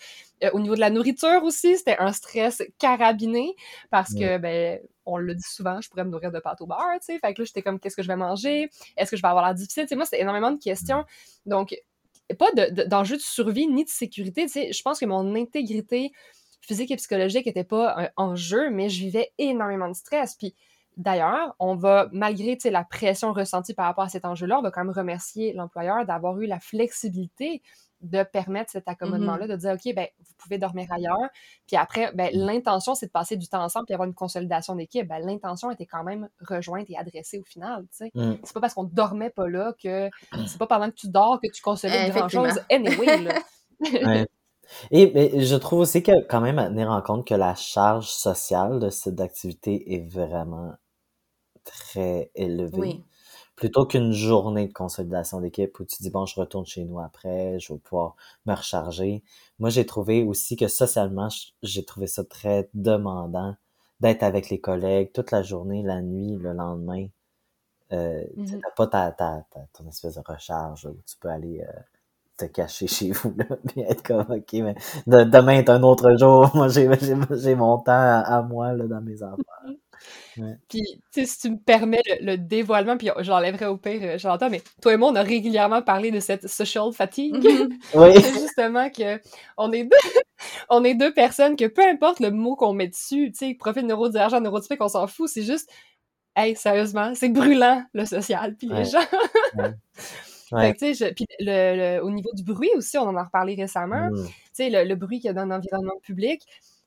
Euh, au niveau de la nourriture aussi, c'était un stress carabiné parce que, ben, on le dit souvent, je pourrais me nourrir de pâtes au beurre, tu sais. Fait que là, j'étais comme, qu'est-ce que je vais manger? Est-ce que je vais avoir l'air difficile? Tu sais, moi, c'était énormément de questions. Donc, pas de- d'enjeu de, survie ni de sécurité. Je pense que mon intégrité physique et psychologique n'était pas un enjeu, mais je vivais énormément de stress. Puis d'ailleurs, on va, malgré la pression ressentie par rapport à cet enjeu-là, on va quand même remercier l'employeur d'avoir eu la flexibilité de permettre cet accommodement-là, de dire, OK, ben, vous pouvez dormir ailleurs. Puis après, ben, l'intention, c'est de passer du temps ensemble puis avoir une consolidation d'équipe. Ben, l'intention était quand même rejointe et adressée au final, tu sais. Mm. C'est pas parce qu'on dormait pas là que [CLEARS THROAT] c'est pas pendant que tu dors que tu consolides Effectivement. grand-chose. Anyway, là. [LAUGHS] [LAUGHS] Ouais. Et mais je trouve aussi que quand même à tenir en compte que la charge sociale de cette activité est vraiment très élevée. Oui. Plutôt qu'une journée de consolidation d'équipe où tu dis bon, je retourne chez nous après, je vais pouvoir me recharger. Moi, j'ai trouvé aussi que socialement, j'ai trouvé ça très demandant d'être avec les collègues toute la journée, la nuit, le lendemain. Euh, Mhm. T'as pas ta, ta, ta- ton espèce de recharge où tu peux aller euh, te cacher chez vous là, [LAUGHS] puis être comme ok, mais de- demain est un autre jour. [LAUGHS] Moi, j'ai j'ai j'ai mon temps à, à moi là, dans mes affaires. Puis, tu sais, si tu me permets le, le dévoilement, puis j'enlèverai au pire, euh, Jonathan, mais toi et moi, on a régulièrement parlé de cette social fatigue. [LAUGHS] Oui. C'est justement que on est deux, [LAUGHS] on est deux personnes que peu importe le mot qu'on met dessus, tu sais, profil neurodivergent, neurotypique, on s'en fout, c'est juste, hey, sérieusement, c'est brûlant, le social, puis les Ouais. gens. Ouais. [LAUGHS] Fait Ouais. que, tu sais, je- puis le, le- au niveau du bruit aussi, on en a reparlé récemment, Mm. tu sais, le, le bruit qu'il y a dans l'environnement public,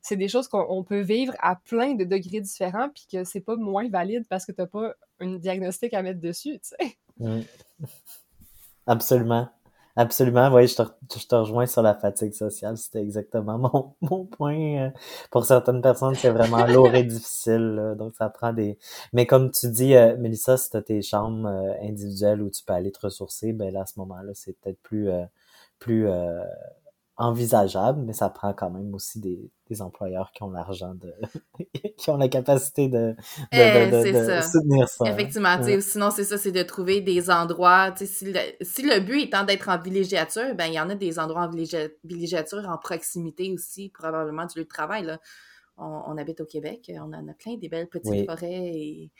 c'est des choses qu'on on peut vivre à plein de degrés différents, puis que c'est pas moins valide parce que t'as pas un diagnostic à mettre dessus, tu sais. Mm. Absolument. Absolument. Oui, je te, je te rejoins sur la fatigue sociale. C'était exactement [LAUGHS] mon, mon point. euh. Pour certaines personnes, c'est vraiment [LAUGHS] lourd et difficile. là. Donc, ça prend des... Mais comme tu dis, euh, Mélissa, si tu as tes chambres euh, individuelles où tu peux aller te ressourcer, ben là, à ce moment-là, c'est peut-être plus, euh, plus envisageable, mais ça prend quand même aussi des, des employeurs qui ont l'argent de... [LAUGHS] qui ont la capacité de, de, Eh, de, de- ça. soutenir ça. hein. Effectivement, tu sais, Ouais. sinon c'est ça, c'est de trouver des endroits, si le, si le but étant d'être en villégiature, ben il y en a des endroits en villégia- villégiature en proximité aussi, probablement du lieu de travail, là. On, on habite au Québec, on en a plein des belles petites Oui. forêts et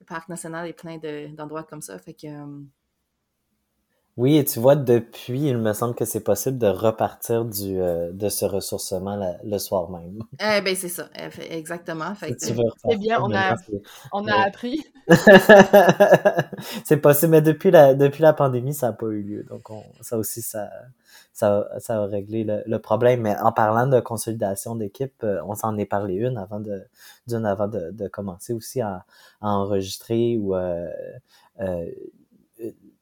le parc national est plein de- d'endroits comme ça, fait que... euh, Oui, et tu vois, depuis, il me semble que c'est possible de repartir du, euh, de ce ressourcement la- le soir même. eh ben c'est ça, eh, exactement, fait Si veux repartir, bien, on a- c'est- On a Ouais. appris. [LAUGHS] c'est possible, mais depuis la, depuis la pandémie, ça n'a pas eu lieu. Donc, on, ça aussi, ça, ça, ça a réglé le, le problème. Mais en parlant de consolidation d'équipe, euh, on s'en est parlé une avant de, d'une avant de, de commencer aussi à, à enregistrer où euh, euh,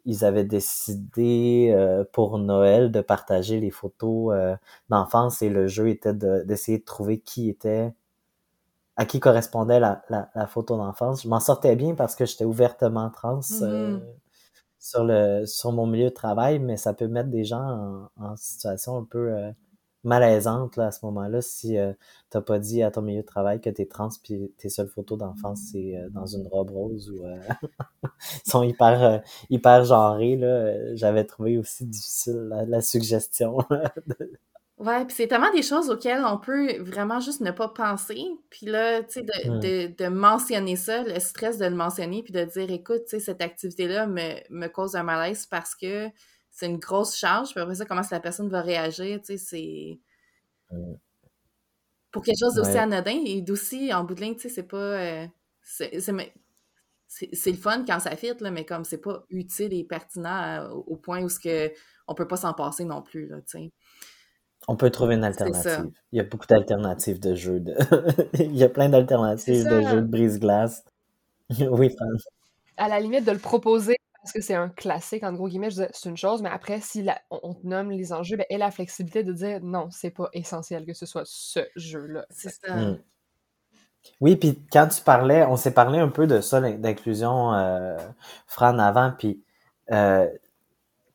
ils avaient décidé euh, pour Noël de partager les photos euh, d'enfance et le jeu était de- d'essayer de trouver qui était à qui correspondait la, la, la photo d'enfance. Je m'en sortais bien parce que j'étais ouvertement trans euh, Mhm. sur le sur mon milieu de travail, mais ça peut mettre des gens en, en situation un peu euh, malaisante là, à ce moment-là si euh, t'as pas dit à ton milieu de travail que t'es trans puis tes seules photos d'enfance c'est euh, dans une robe rose ou euh, [LAUGHS] sont hyper hyper genrées là. J'avais trouvé aussi difficile la, la suggestion. [LAUGHS] Ouais, puis c'est tellement des choses auxquelles on peut vraiment juste ne pas penser. Puis là, tu sais, de, Mm. de, de mentionner ça, le stress de le mentionner, puis de dire, écoute, tu sais, cette activité-là me, me cause un malaise parce que c'est une grosse charge. Puis après ça, comment la personne va réagir, tu sais, c'est... Pour quelque chose d'aussi Ouais. anodin et d'aussi, en bout de ligne, tu sais, c'est pas... euh, c'est c'est- mais- c'est c'est le fun quand ça fit, là, mais comme c'est pas utile et pertinent euh, au, au point où ce que on peut pas s'en passer non plus, là, tu sais. On peut trouver une alternative. Il y a beaucoup d'alternatives de jeux. De... [LAUGHS] Il y a plein d'alternatives de jeux de brise-glace. [LAUGHS] oui, Fran. à la limite de le proposer parce que c'est un classique, en gros guillemets, je disais, c'est une chose, mais après, si la- on, on te nomme les enjeux, ben, et la flexibilité de dire non, c'est pas essentiel que ce soit ce jeu-là. C'est ça. Mm. Oui, puis quand tu parlais, on s'est parlé un peu de ça, d'inclusion, euh, Fran, avant, puis euh,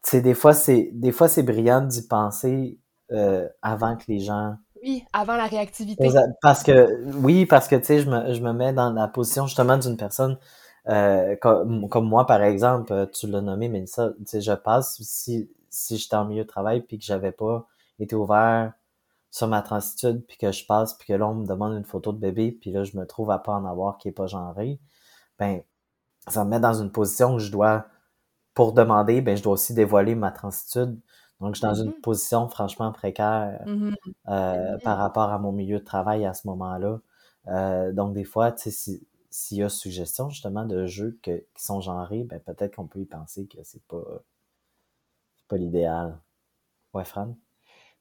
tu sais, des fois, c'est des fois c'est brillant d'y penser euh, avant que les gens Oui, avant la réactivité. Parce que, oui, parce que, tu sais, je me, je me mets dans la position justement d'une personne euh, comme, comme moi, par exemple, euh, tu l'as nommé, mais ça, tu sais, je passe si, si j'étais en milieu de travail puis que j'avais pas été ouvert sur ma transitude puis que je passe puis que là, on me demande une photo de bébé puis là, je me trouve à pas en avoir qui est pas genré, ben, ça me met dans une position où je dois, pour demander, ben, je dois aussi dévoiler ma transitude. Donc, je suis dans une mm-hmm. position franchement précaire mm-hmm. euh, par rapport à mon milieu de travail à ce moment-là. Euh, donc, des fois, tu sais, s'il y a suggestion justement de jeux qui sont genrés, ben peut-être qu'on peut y penser que c'est pas, pas l'idéal. Ouais, Fran?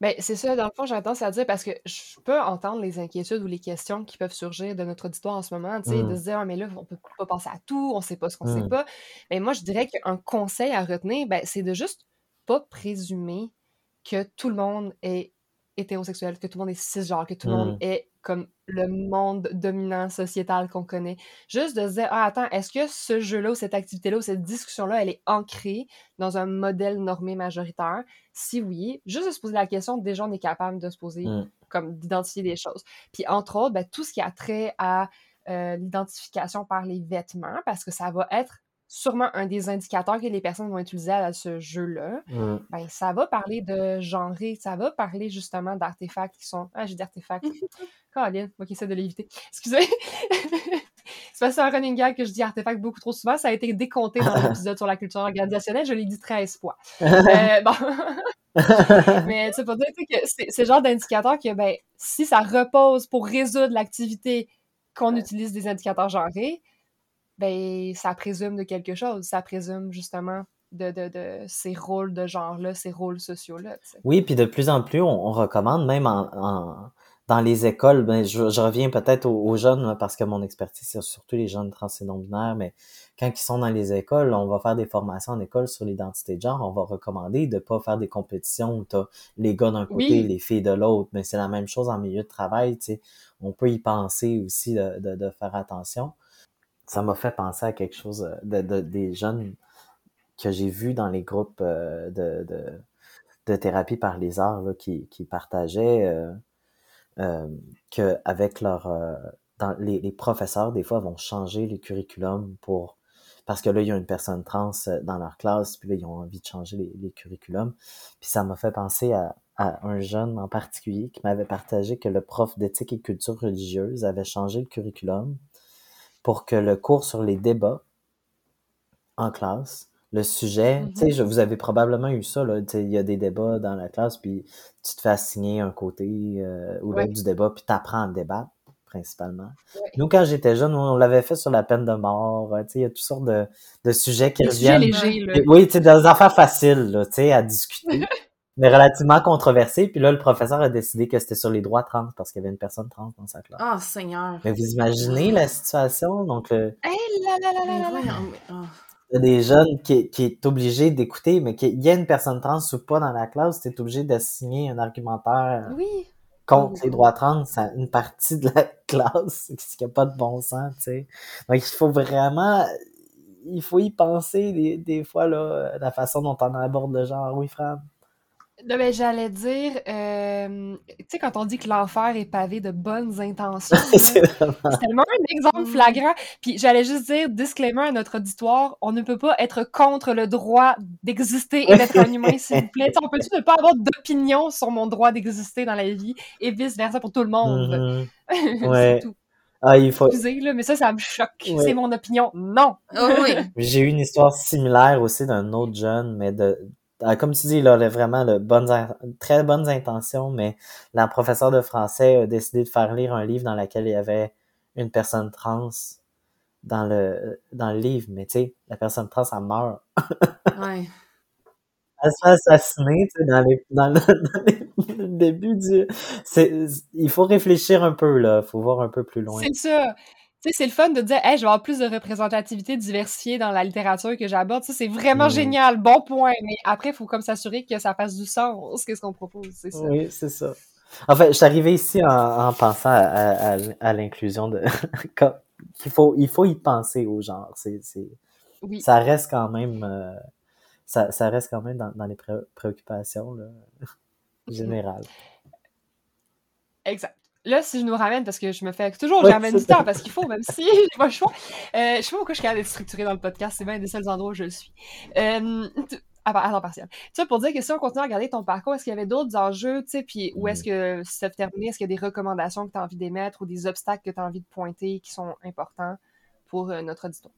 Ben, c'est ça, dans le fond, j'ai tendance à dire parce que je peux entendre les inquiétudes ou les questions qui peuvent surgir de notre auditoire en ce moment, de mmh. se dire, ah, mais là, on peut pas passer à tout, on sait pas ce qu'on sait mmh. pas. Mais moi, je dirais qu'un conseil à retenir, ben, c'est de juste pas présumer que tout le monde est hétérosexuel, que tout le monde est cisgenre, que tout le monde mmh. est comme le monde dominant sociétal qu'on connaît. Juste de se dire, ah, attends, est-ce que ce jeu-là ou cette activité-là ou cette discussion-là, elle est ancrée dans un modèle normé majoritaire? Si oui, juste de se poser la question, déjà, on est capable de se poser, mmh. comme d'identifier des choses. Puis, entre autres, ben, tout ce qui a trait à euh, l'identification par les vêtements, parce que ça va être sûrement un des indicateurs que les personnes vont utiliser à ce jeu-là, ben, ça va parler de genre, ça va parler justement d'artefacts qui sont. Ah, j'ai dit artefacts. [LAUGHS] Caroline, moi qui essaie de l'éviter. Excusez. [LAUGHS] c'est pas ça un running gag que je dis artefact beaucoup trop souvent. Ça a été décompté dans [LAUGHS] l'épisode sur la culture organisationnelle. Je l'ai dit 13 fois. euh, bon. Mais tu pour dire que c'est ce genre d'indicateur que, ben, si ça repose pour résoudre l'activité qu'on utilise des indicateurs genrés, ben ça présume de quelque chose. Ça présume justement de, de, de ces rôles de genre-là, ces rôles sociaux-là. Oui, puis de plus en plus, on, recommande même en, dans les écoles, ben, je, reviens peut-être aux, jeunes parce que mon expertise, c'est surtout les jeunes trans et non-binaires, mais quand ils sont dans les écoles, on va faire des formations en école sur l'identité de genre. On va recommander de pas faire des compétitions où t'as les gars d'un côté, les filles de l'autre, mais c'est la même chose en milieu de travail, tu sais. On peut y penser aussi de, de, de faire attention ça m'a fait penser à quelque chose euh, de, des jeunes que j'ai vus dans les groupes euh, de, de, thérapie par les arts qui, qui partageaient euh, euh, qu'avec leur dans, les, les, professeurs des fois vont changer les curriculums pour parce que là il y a une personne trans dans leur classe puis là ils ont envie de changer les, les curriculums. Puis ça m'a fait penser à, à un jeune en particulier qui m'avait partagé que le prof d'éthique et culture religieuse avait changé le curriculum pour que le cours sur les débats en classe, le sujet, tu sais, mm-hmm. vous avez probablement eu ça, là, il y a des débats dans la classe, puis tu te fais assigner un côté euh, ou l'autre du débat, puis tu apprends à débattre, principalement. Nous, quand j'étais jeune, on l'avait fait sur la peine de mort, tu sais, il y a toutes sortes de, de sujets qui reviennent. Oui, tu sais, des affaires faciles, tu sais, à discuter. [LAUGHS] mais relativement controversé. Puis là, le professeur a décidé que c'était sur les droits trans parce qu'il y avait une personne trans dans sa classe. Oh, Seigneur! Mais vous imaginez la situation? Donc, le... Hey, là, là, là, là, Il y a des jeunes qui, qui est obligé d'écouter, mais qu'il y a une personne trans ou pas dans la classe, tu es obligé d'assigner un argumentaire contre les droits trans à une partie de la [LAUGHS] classe, ce qui n'a pas de bon sens, tu sais. Donc, il faut vraiment il faut y penser des, des fois, là, la façon dont on aborde le genre. Oui, Fran? Ben, j'allais dire, euh, tu sais, quand on dit que l'enfer est pavé de bonnes intentions, [LAUGHS] c'est tellement un exemple mm. flagrant. Puis j'allais juste dire, disclaimer à notre auditoire, on ne peut pas être contre le droit d'exister et d'être un [LAUGHS] humain, s'il vous plaît. on peut-tu ne pas avoir d'opinion sur mon droit d'exister dans la vie et vice-versa pour tout le monde? Mm-hmm. [LAUGHS] ouais. tout. Ah, il faut... Excusez, là, mais ça, ça me choque. C'est mon opinion. Non! Oh, oui. J'ai eu une histoire similaire aussi d'un autre jeune, mais de, ah, comme tu dis, il a vraiment de bonnes, très bonnes intentions, mais la professeure de français a décidé de faire lire un livre dans lequel il y avait une personne trans dans le, dans le livre, mais tu sais, la personne trans, elle meurt. [LAUGHS] ouais. Elle se fait assassiner, tu sais, dans, les, dans, le, [LAUGHS] début du... Il faut réfléchir un peu, là. Il faut voir un peu plus loin. C'est ça sais, c'est le fun de dire, hey, je vais avoir plus de représentativité diversifiée dans la littérature que j'aborde. c'est vraiment mm. génial, bon point. Mais après, il faut comme s'assurer que ça fasse du sens, qu'est-ce qu'on propose, c'est ça. Oui, c'est ça. En fait, je suis arrivé ici en, pensant à, à, l'inclusion de. [LAUGHS] qu'il faut, il faut y penser au genre. C'est, oui. Ça reste quand même. Euh, ça, ça, reste quand même dans, dans les préoccupations là, générales. Exact. Là, si je nous ramène, parce que je me fais toujours, je ramène du temps parce qu'il faut, même si [LAUGHS] j'ai pas le choix. Euh, je sais pas pourquoi je suis capable d'être structurée dans le podcast, c'est bien des seuls endroits où je le suis. Euh, à temps partiel. Tu sais, pour dire que si on continue à regarder ton parcours, est-ce qu'il y avait d'autres enjeux, tu sais, puis où est-ce que, si ça terminé, est-ce qu'il y a des recommandations que tu as envie d'émettre ou des obstacles que tu as envie de pointer qui sont importants pour euh, notre auditoire?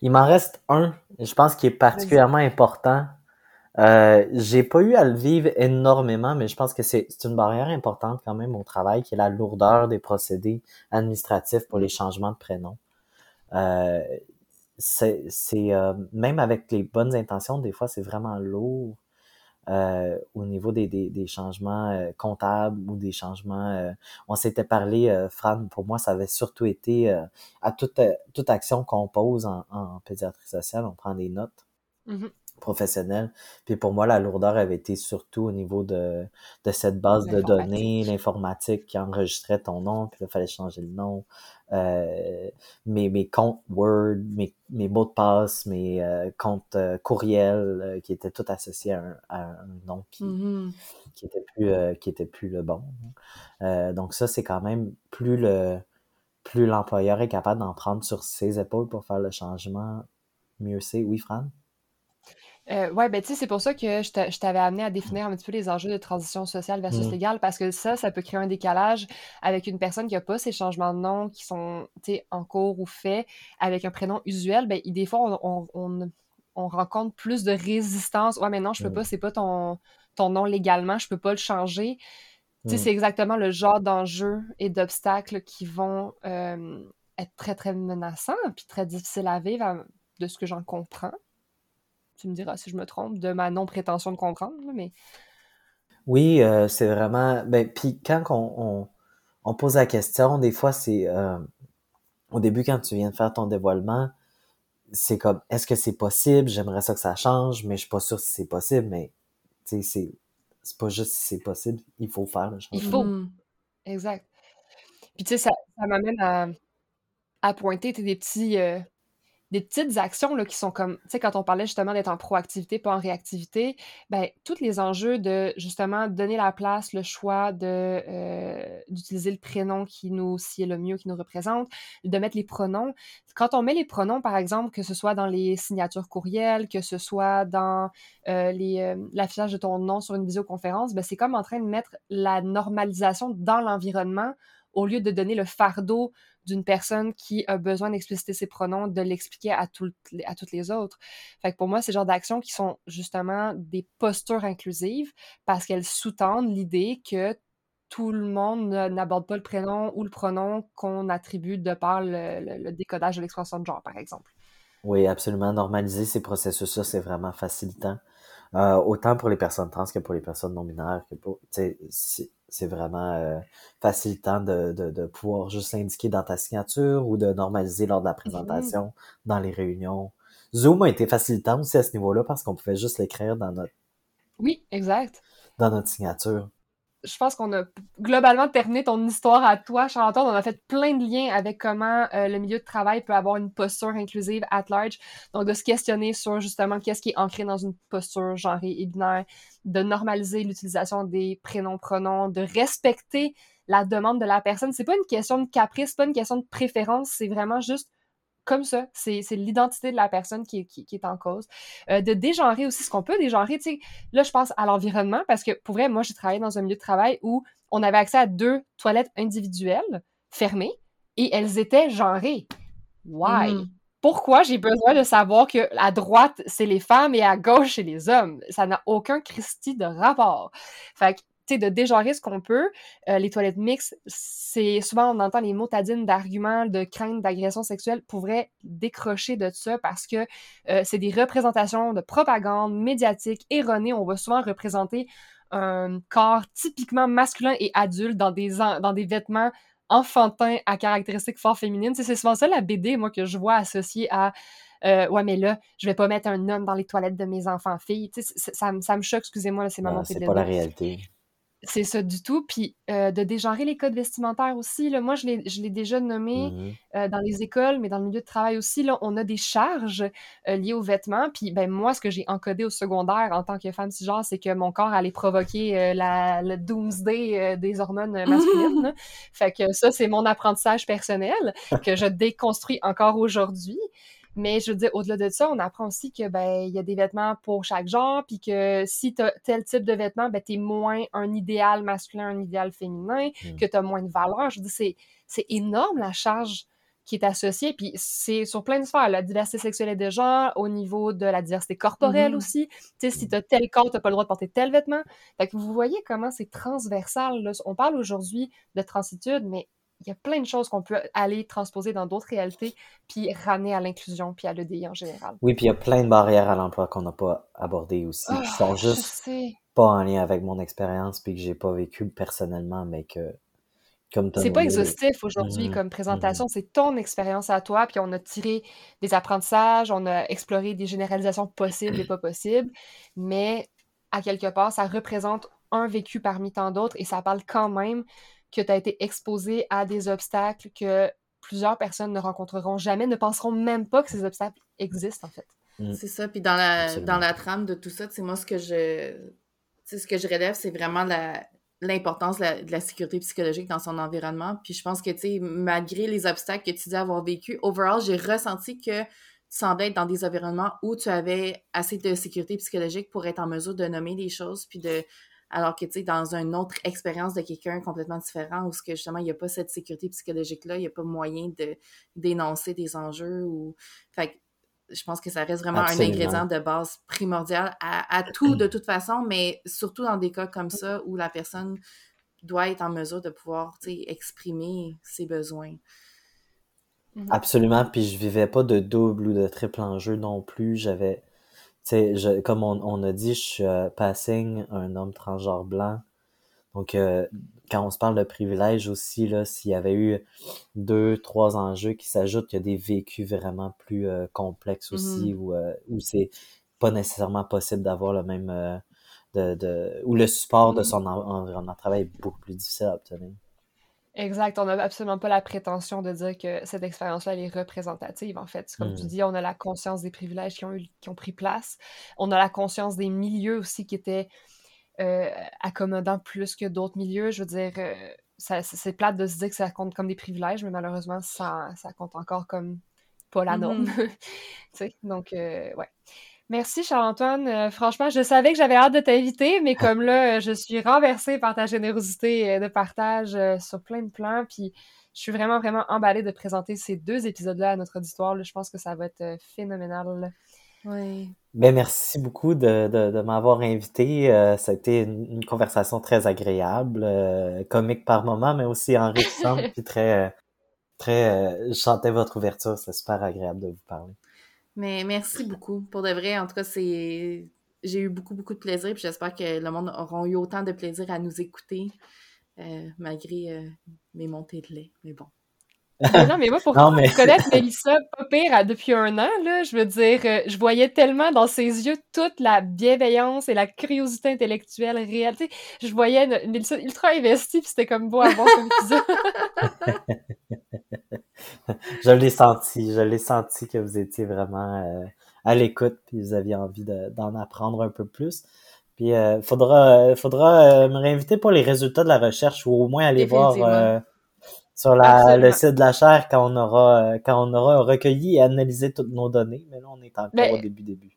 Il m'en reste un, je pense, qui est particulièrement important. Euh, j'ai pas eu à le vivre énormément, mais je pense que c'est une barrière importante quand même au travail, qui est la lourdeur des procédés administratifs pour les changements de prénom. Euh, c'est euh, même avec les bonnes intentions, des fois c'est vraiment lourd euh, au niveau des, des, des changements euh, comptables ou des changements. Euh, on s'était parlé, Fran, pour moi, ça avait surtout été à toute, toute action qu'on pose en, en pédiatrie sociale, on prend des notes. Mm-hmm professionnel. Puis pour moi, la lourdeur avait été surtout au niveau de, de cette base de données, l'informatique qui enregistrait ton nom, puis il fallait changer le nom. Euh, mes, mes comptes Word, mes, mes mots de passe, mes euh, comptes euh, courriels qui étaient tous associés à un, à un nom qui, mm-hmm. qui était plus qui était plus le bon. donc ça, c'est quand même plus le plus l'employeur est capable d'en prendre sur ses épaules pour faire le changement, mieux c'est. Oui, Fran? Euh, ouais, ben, tu sais, c'est pour ça que je t'avais amené à définir un petit peu les enjeux de transition sociale versus mmh. légale, parce que ça, ça peut créer un décalage avec une personne qui a pas ces changements de nom qui sont, en cours ou faits avec un prénom usuel. Ben, des fois, on, on, on, rencontre plus de résistance. Ouais, mais non, je peux mmh. pas, c'est pas ton, ton nom légalement, je peux pas le changer. Tu sais, mmh. c'est exactement le genre d'enjeux et d'obstacles qui vont euh, être très, très menaçants puis très difficiles à vivre, de ce que j'en comprends tu me diras si je me trompe, de ma non-prétention de comprendre, mais... Oui, euh, c'est vraiment... Ben, puis quand on, on, pose la question, des fois, c'est... Euh, au début, quand tu viens de faire ton dévoilement, c'est comme, est-ce que c'est possible? J'aimerais ça que ça change, mais je suis pas sûr si c'est possible, mais, tu sais, c'est... C'est pas juste si c'est possible, il faut faire le changement. Il faut. Mmh. Exact. Puis tu sais, ça, ça m'amène à, à pointer des petits, euh, des petites actions là, qui sont comme, tu sais, quand on parlait justement d'être en proactivité, pas en réactivité, ben, tous les enjeux de justement donner la place, le choix euh, d'utiliser le prénom qui nous si est le mieux, qui nous représente, de mettre les pronoms. Quand on met les pronoms, par exemple, que ce soit dans les signatures courriels, que ce soit dans euh, euh, l'affichage de ton nom sur une visioconférence, ben, c'est comme en train de mettre la normalisation dans l'environnement au lieu de donner le fardeau d'une personne qui a besoin d'expliciter ses pronoms, de l'expliquer à, à toutes les autres. Pour moi, c'est le genre d'actions qui sont justement des postures inclusives parce qu'elles sous-tendent l'idée que tout le monde n'aborde pas le prénom ou le pronom qu'on attribue de par le, décodage de l'expression de genre, par exemple. Oui, absolument. Normaliser ces processus-là, c'est vraiment facilitant. Euh, autant pour les personnes trans que pour les personnes non binaires que pour c'est vraiment euh, facilitant de, de, pouvoir juste l'indiquer dans ta signature ou de normaliser lors de la mmh présentation dans les réunions. Zoom a été facilitant aussi à ce niveau-là parce qu'on pouvait juste l'écrire dans notre oui, exact. Dans notre signature je pense qu'on a globalement terminé ton histoire à toi, Charlotte. On a fait plein de liens avec comment euh, le milieu de travail peut avoir une posture inclusive at large. Donc, de se questionner sur justement qu'est-ce qui est ancré dans une posture genrée et binaire, de normaliser l'utilisation des prénoms, pronoms, de respecter la demande de la personne. C'est pas une question de caprice, pas une question de préférence, c'est vraiment juste comme ça. C'est l'identité de la personne qui, qui, est en cause. Euh, de dégenrer aussi ce qu'on peut dégenrer. Tu sais, là, je pense à l'environnement parce que pour vrai, moi, j'ai travaillé dans un milieu de travail où on avait accès à deux toilettes individuelles fermées et elles étaient genrées. Why? Mm-hmm. Pourquoi j'ai besoin de savoir que à droite, c'est les femmes et à gauche, c'est les hommes? Ça n'a aucun Christie de rapport. Fait que de dégenrer ce qu'on peut. Euh, les toilettes mixtes, c'est souvent on entend les mots tadines d'arguments, de crainte d'agression sexuelle pourraient décrocher de ça parce que euh, c'est des représentations de propagande médiatique erronée. On va souvent représenter un corps typiquement masculin et adulte dans des, dans des vêtements enfantins à caractéristiques fort féminines. c'est souvent ça la BD, moi, que je vois associée à euh, ouais, mais là, je vais pas mettre un homme dans les toilettes de mes enfants filles. Ça, ça, me choque, excusez-moi, c'est ma montée de C'est pas la réalité. C'est ça du tout. Puis euh, de dégenrer les codes vestimentaires aussi. Là. Moi, je l'ai déjà nommé Mhm. euh, dans les écoles, mais dans le milieu de travail aussi. Là, on a des charges euh, liées aux vêtements. Puis ben, moi, ce que j'ai encodé au secondaire en tant que femme cisgenre, c'est que mon corps allait provoquer euh, la, le doomsday euh, des hormones [LAUGHS] masculines. là. Fait que ça, c'est mon apprentissage personnel que je déconstruis encore aujourd'hui. Mais je veux dire, au-delà de ça, on apprend aussi que ben il y a des vêtements pour chaque genre, puis que si tu as tel type de vêtements, ben t'es moins un idéal masculin, un idéal féminin, Mm. que tu as moins de valeur. Je veux dire, c'est, énorme la charge qui est associée, puis c'est sur plein de sphères, la diversité sexuelle et de genre, au niveau de la diversité corporelle Mhm. aussi. Tu sais, si tu as tel corps, tu pas le droit de porter tel vêtement. Fait que vous voyez comment c'est transversal. Là. On parle aujourd'hui de transitude, mais il y a plein de choses qu'on peut aller transposer dans d'autres réalités, puis ramener à l'inclusion, puis à l'EDI en général. Oui, puis il y a plein de barrières à l'emploi qu'on n'a pas abordées aussi, qui Ah, sont juste pas en lien avec mon expérience, puis que j'ai pas vécu personnellement, mais que, comme C'est pas exhaustif aujourd'hui Mhm, comme présentation, c'est ton expérience à toi, puis on a tiré des apprentissages, on a exploré des généralisations possibles et pas possibles, mais à quelque part, ça représente un vécu parmi tant d'autres et ça parle quand même que tu as été exposé à des obstacles que plusieurs personnes ne rencontreront jamais, ne penseront même pas que ces obstacles existent en fait. Mm. C'est ça. Puis dans la, Absolument. dans la trame de tout ça, tu sais, moi, ce que je, ce que je relève, c'est vraiment la, l'importance de la, de la sécurité psychologique dans son environnement. Puis je pense que, tu sais, malgré les obstacles que tu dis avoir vécu, overall, j'ai ressenti que tu semblais être dans des environnements où tu avais assez de sécurité psychologique pour être en mesure de nommer les choses, puis de... Alors que, tu sais, dans une autre expérience de quelqu'un complètement différent, où ce que, justement, il n'y a pas cette sécurité psychologique-là, il n'y a pas moyen de dénoncer des enjeux ou... Fait que je pense que ça reste vraiment Absolument. un ingrédient de base primordial à, à tout de toute façon, mais surtout dans des cas comme ça où la personne doit être en mesure de pouvoir tu sais, exprimer ses besoins. Absolument, puis je vivais pas de double ou de triple enjeu non plus. J'avais, sais, je- comme on, on a dit, je suis euh, passing, un homme transgenre blanc. Donc, euh, quand on se parle de privilège aussi, là, s'il y avait eu deux, trois enjeux qui s'ajoutent, il y a des vécus vraiment plus euh, complexes aussi, où, euh, où c'est pas nécessairement possible d'avoir le même, euh, de, de, où le support de Mhm. son en- environnement de travail est beaucoup plus difficile à obtenir. Exact, on n'a absolument pas la prétention de dire que cette expérience-là, elle est représentative, en fait. Comme tu Mhm. dis, on a la conscience des privilèges qui ont, eu, qui ont pris place. On a la conscience des milieux aussi qui étaient euh, accommodants plus que d'autres milieux. Je veux dire, euh, ça- c'est plate de se dire que ça compte comme des privilèges, mais malheureusement, ça, ça compte encore comme pas la norme. [LAUGHS] Tu sais, donc, euh, ouais. Merci Charles-Antoine. Euh, franchement, je savais que j'avais hâte de t'inviter, mais comme là, euh, je suis renversée par ta générosité euh, de partage euh, sur plein de plans, puis je suis vraiment, vraiment emballée de présenter ces deux épisodes-là à notre auditoire. là. Je pense que ça va être euh, phénoménal. Oui. Ben, merci beaucoup de, de, de m'avoir invité. Euh, ça a été une, une conversation très agréable, euh, comique par moment, mais aussi enrichissante, [LAUGHS] puis très, très, euh, je sentais votre ouverture, c'est super agréable de vous parler. Mais merci beaucoup. Pour de vrai, en tout cas, c'est. J'ai eu beaucoup, beaucoup de plaisir, puis j'espère que le monde aura eu autant de plaisir à nous écouter, euh, malgré euh, mes montées de lait. Mais bon. Mais non, mais moi, pour [LAUGHS] mais- connaître Mélissa, pas pire, depuis un an, là, je veux dire, euh, je voyais tellement dans ses yeux toute la bienveillance et la curiosité intellectuelle réelle. Tu sais, je voyais une- Mélissa ultra investie, puis c'était comme beau à voir comme épisode. [LAUGHS] Je l'ai senti, je l'ai senti que vous étiez vraiment euh, à l'écoute, puis vous aviez envie de- d'en apprendre un peu plus. Puis euh, faudra, euh, faudra euh, me réinviter pour les résultats de la recherche ou au moins aller voir sur la, le site de la chaire quand on aura euh, quand on aura recueilli et analysé toutes nos données. Mais là, on est encore Ben, au début début.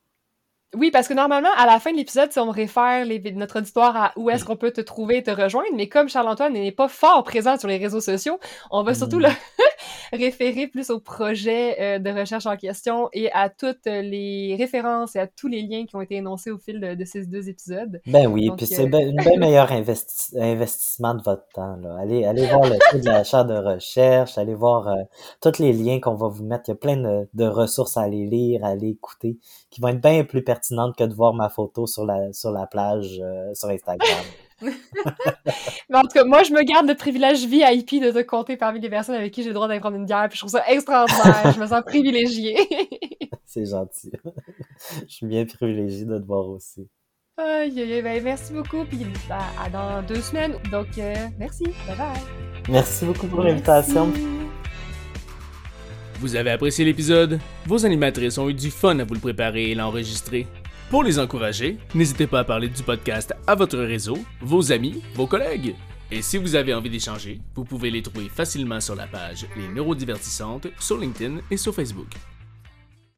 Oui, parce que normalement, à la fin de l'épisode, si on réfère les- notre auditoire à où est-ce qu'on peut te trouver et te rejoindre, mais comme Charles-Antoine n'est pas fort présent sur les réseaux sociaux, on va surtout Mm. le [LAUGHS] référer plus au projet euh, de recherche en question et à toutes les références et à tous les liens qui ont été énoncés au fil de, de ces deux épisodes. Ben oui, Donc, puis euh, c'est un bien [LAUGHS] meilleur investi- investissement de votre temps. Là. Allez, allez voir le site de la chaire de recherche, allez voir euh, tous les liens qu'on va vous mettre. Il y a plein de, de ressources à aller lire, à aller écouter, qui vont être bien plus pertinentes que de voir ma photo sur la sur la plage euh, sur Instagram. [LAUGHS] [LAUGHS] Mais en tout cas, moi, je me garde le privilège VIP de te compter parmi les personnes avec qui j'ai le droit d'aller prendre une bière, puis je trouve ça extraordinaire. [LAUGHS] je me sens privilégiée. c'est gentil. Je suis bien privilégié de te voir aussi. Aïe, aïe, aïe, ben, merci beaucoup, puis à, à dans deux semaines. Donc, euh, merci, bye bye. Merci beaucoup pour l'invitation. Vous avez apprécié l'épisode? Vos animatrices ont eu du fun à vous le préparer et l'enregistrer. Pour les encourager, n'hésitez pas à parler du podcast à votre réseau, vos amis, vos collègues. Et si vous avez envie d'échanger, vous pouvez les trouver facilement sur la page Les Neurodivertissantes sur LinkedIn et sur Facebook.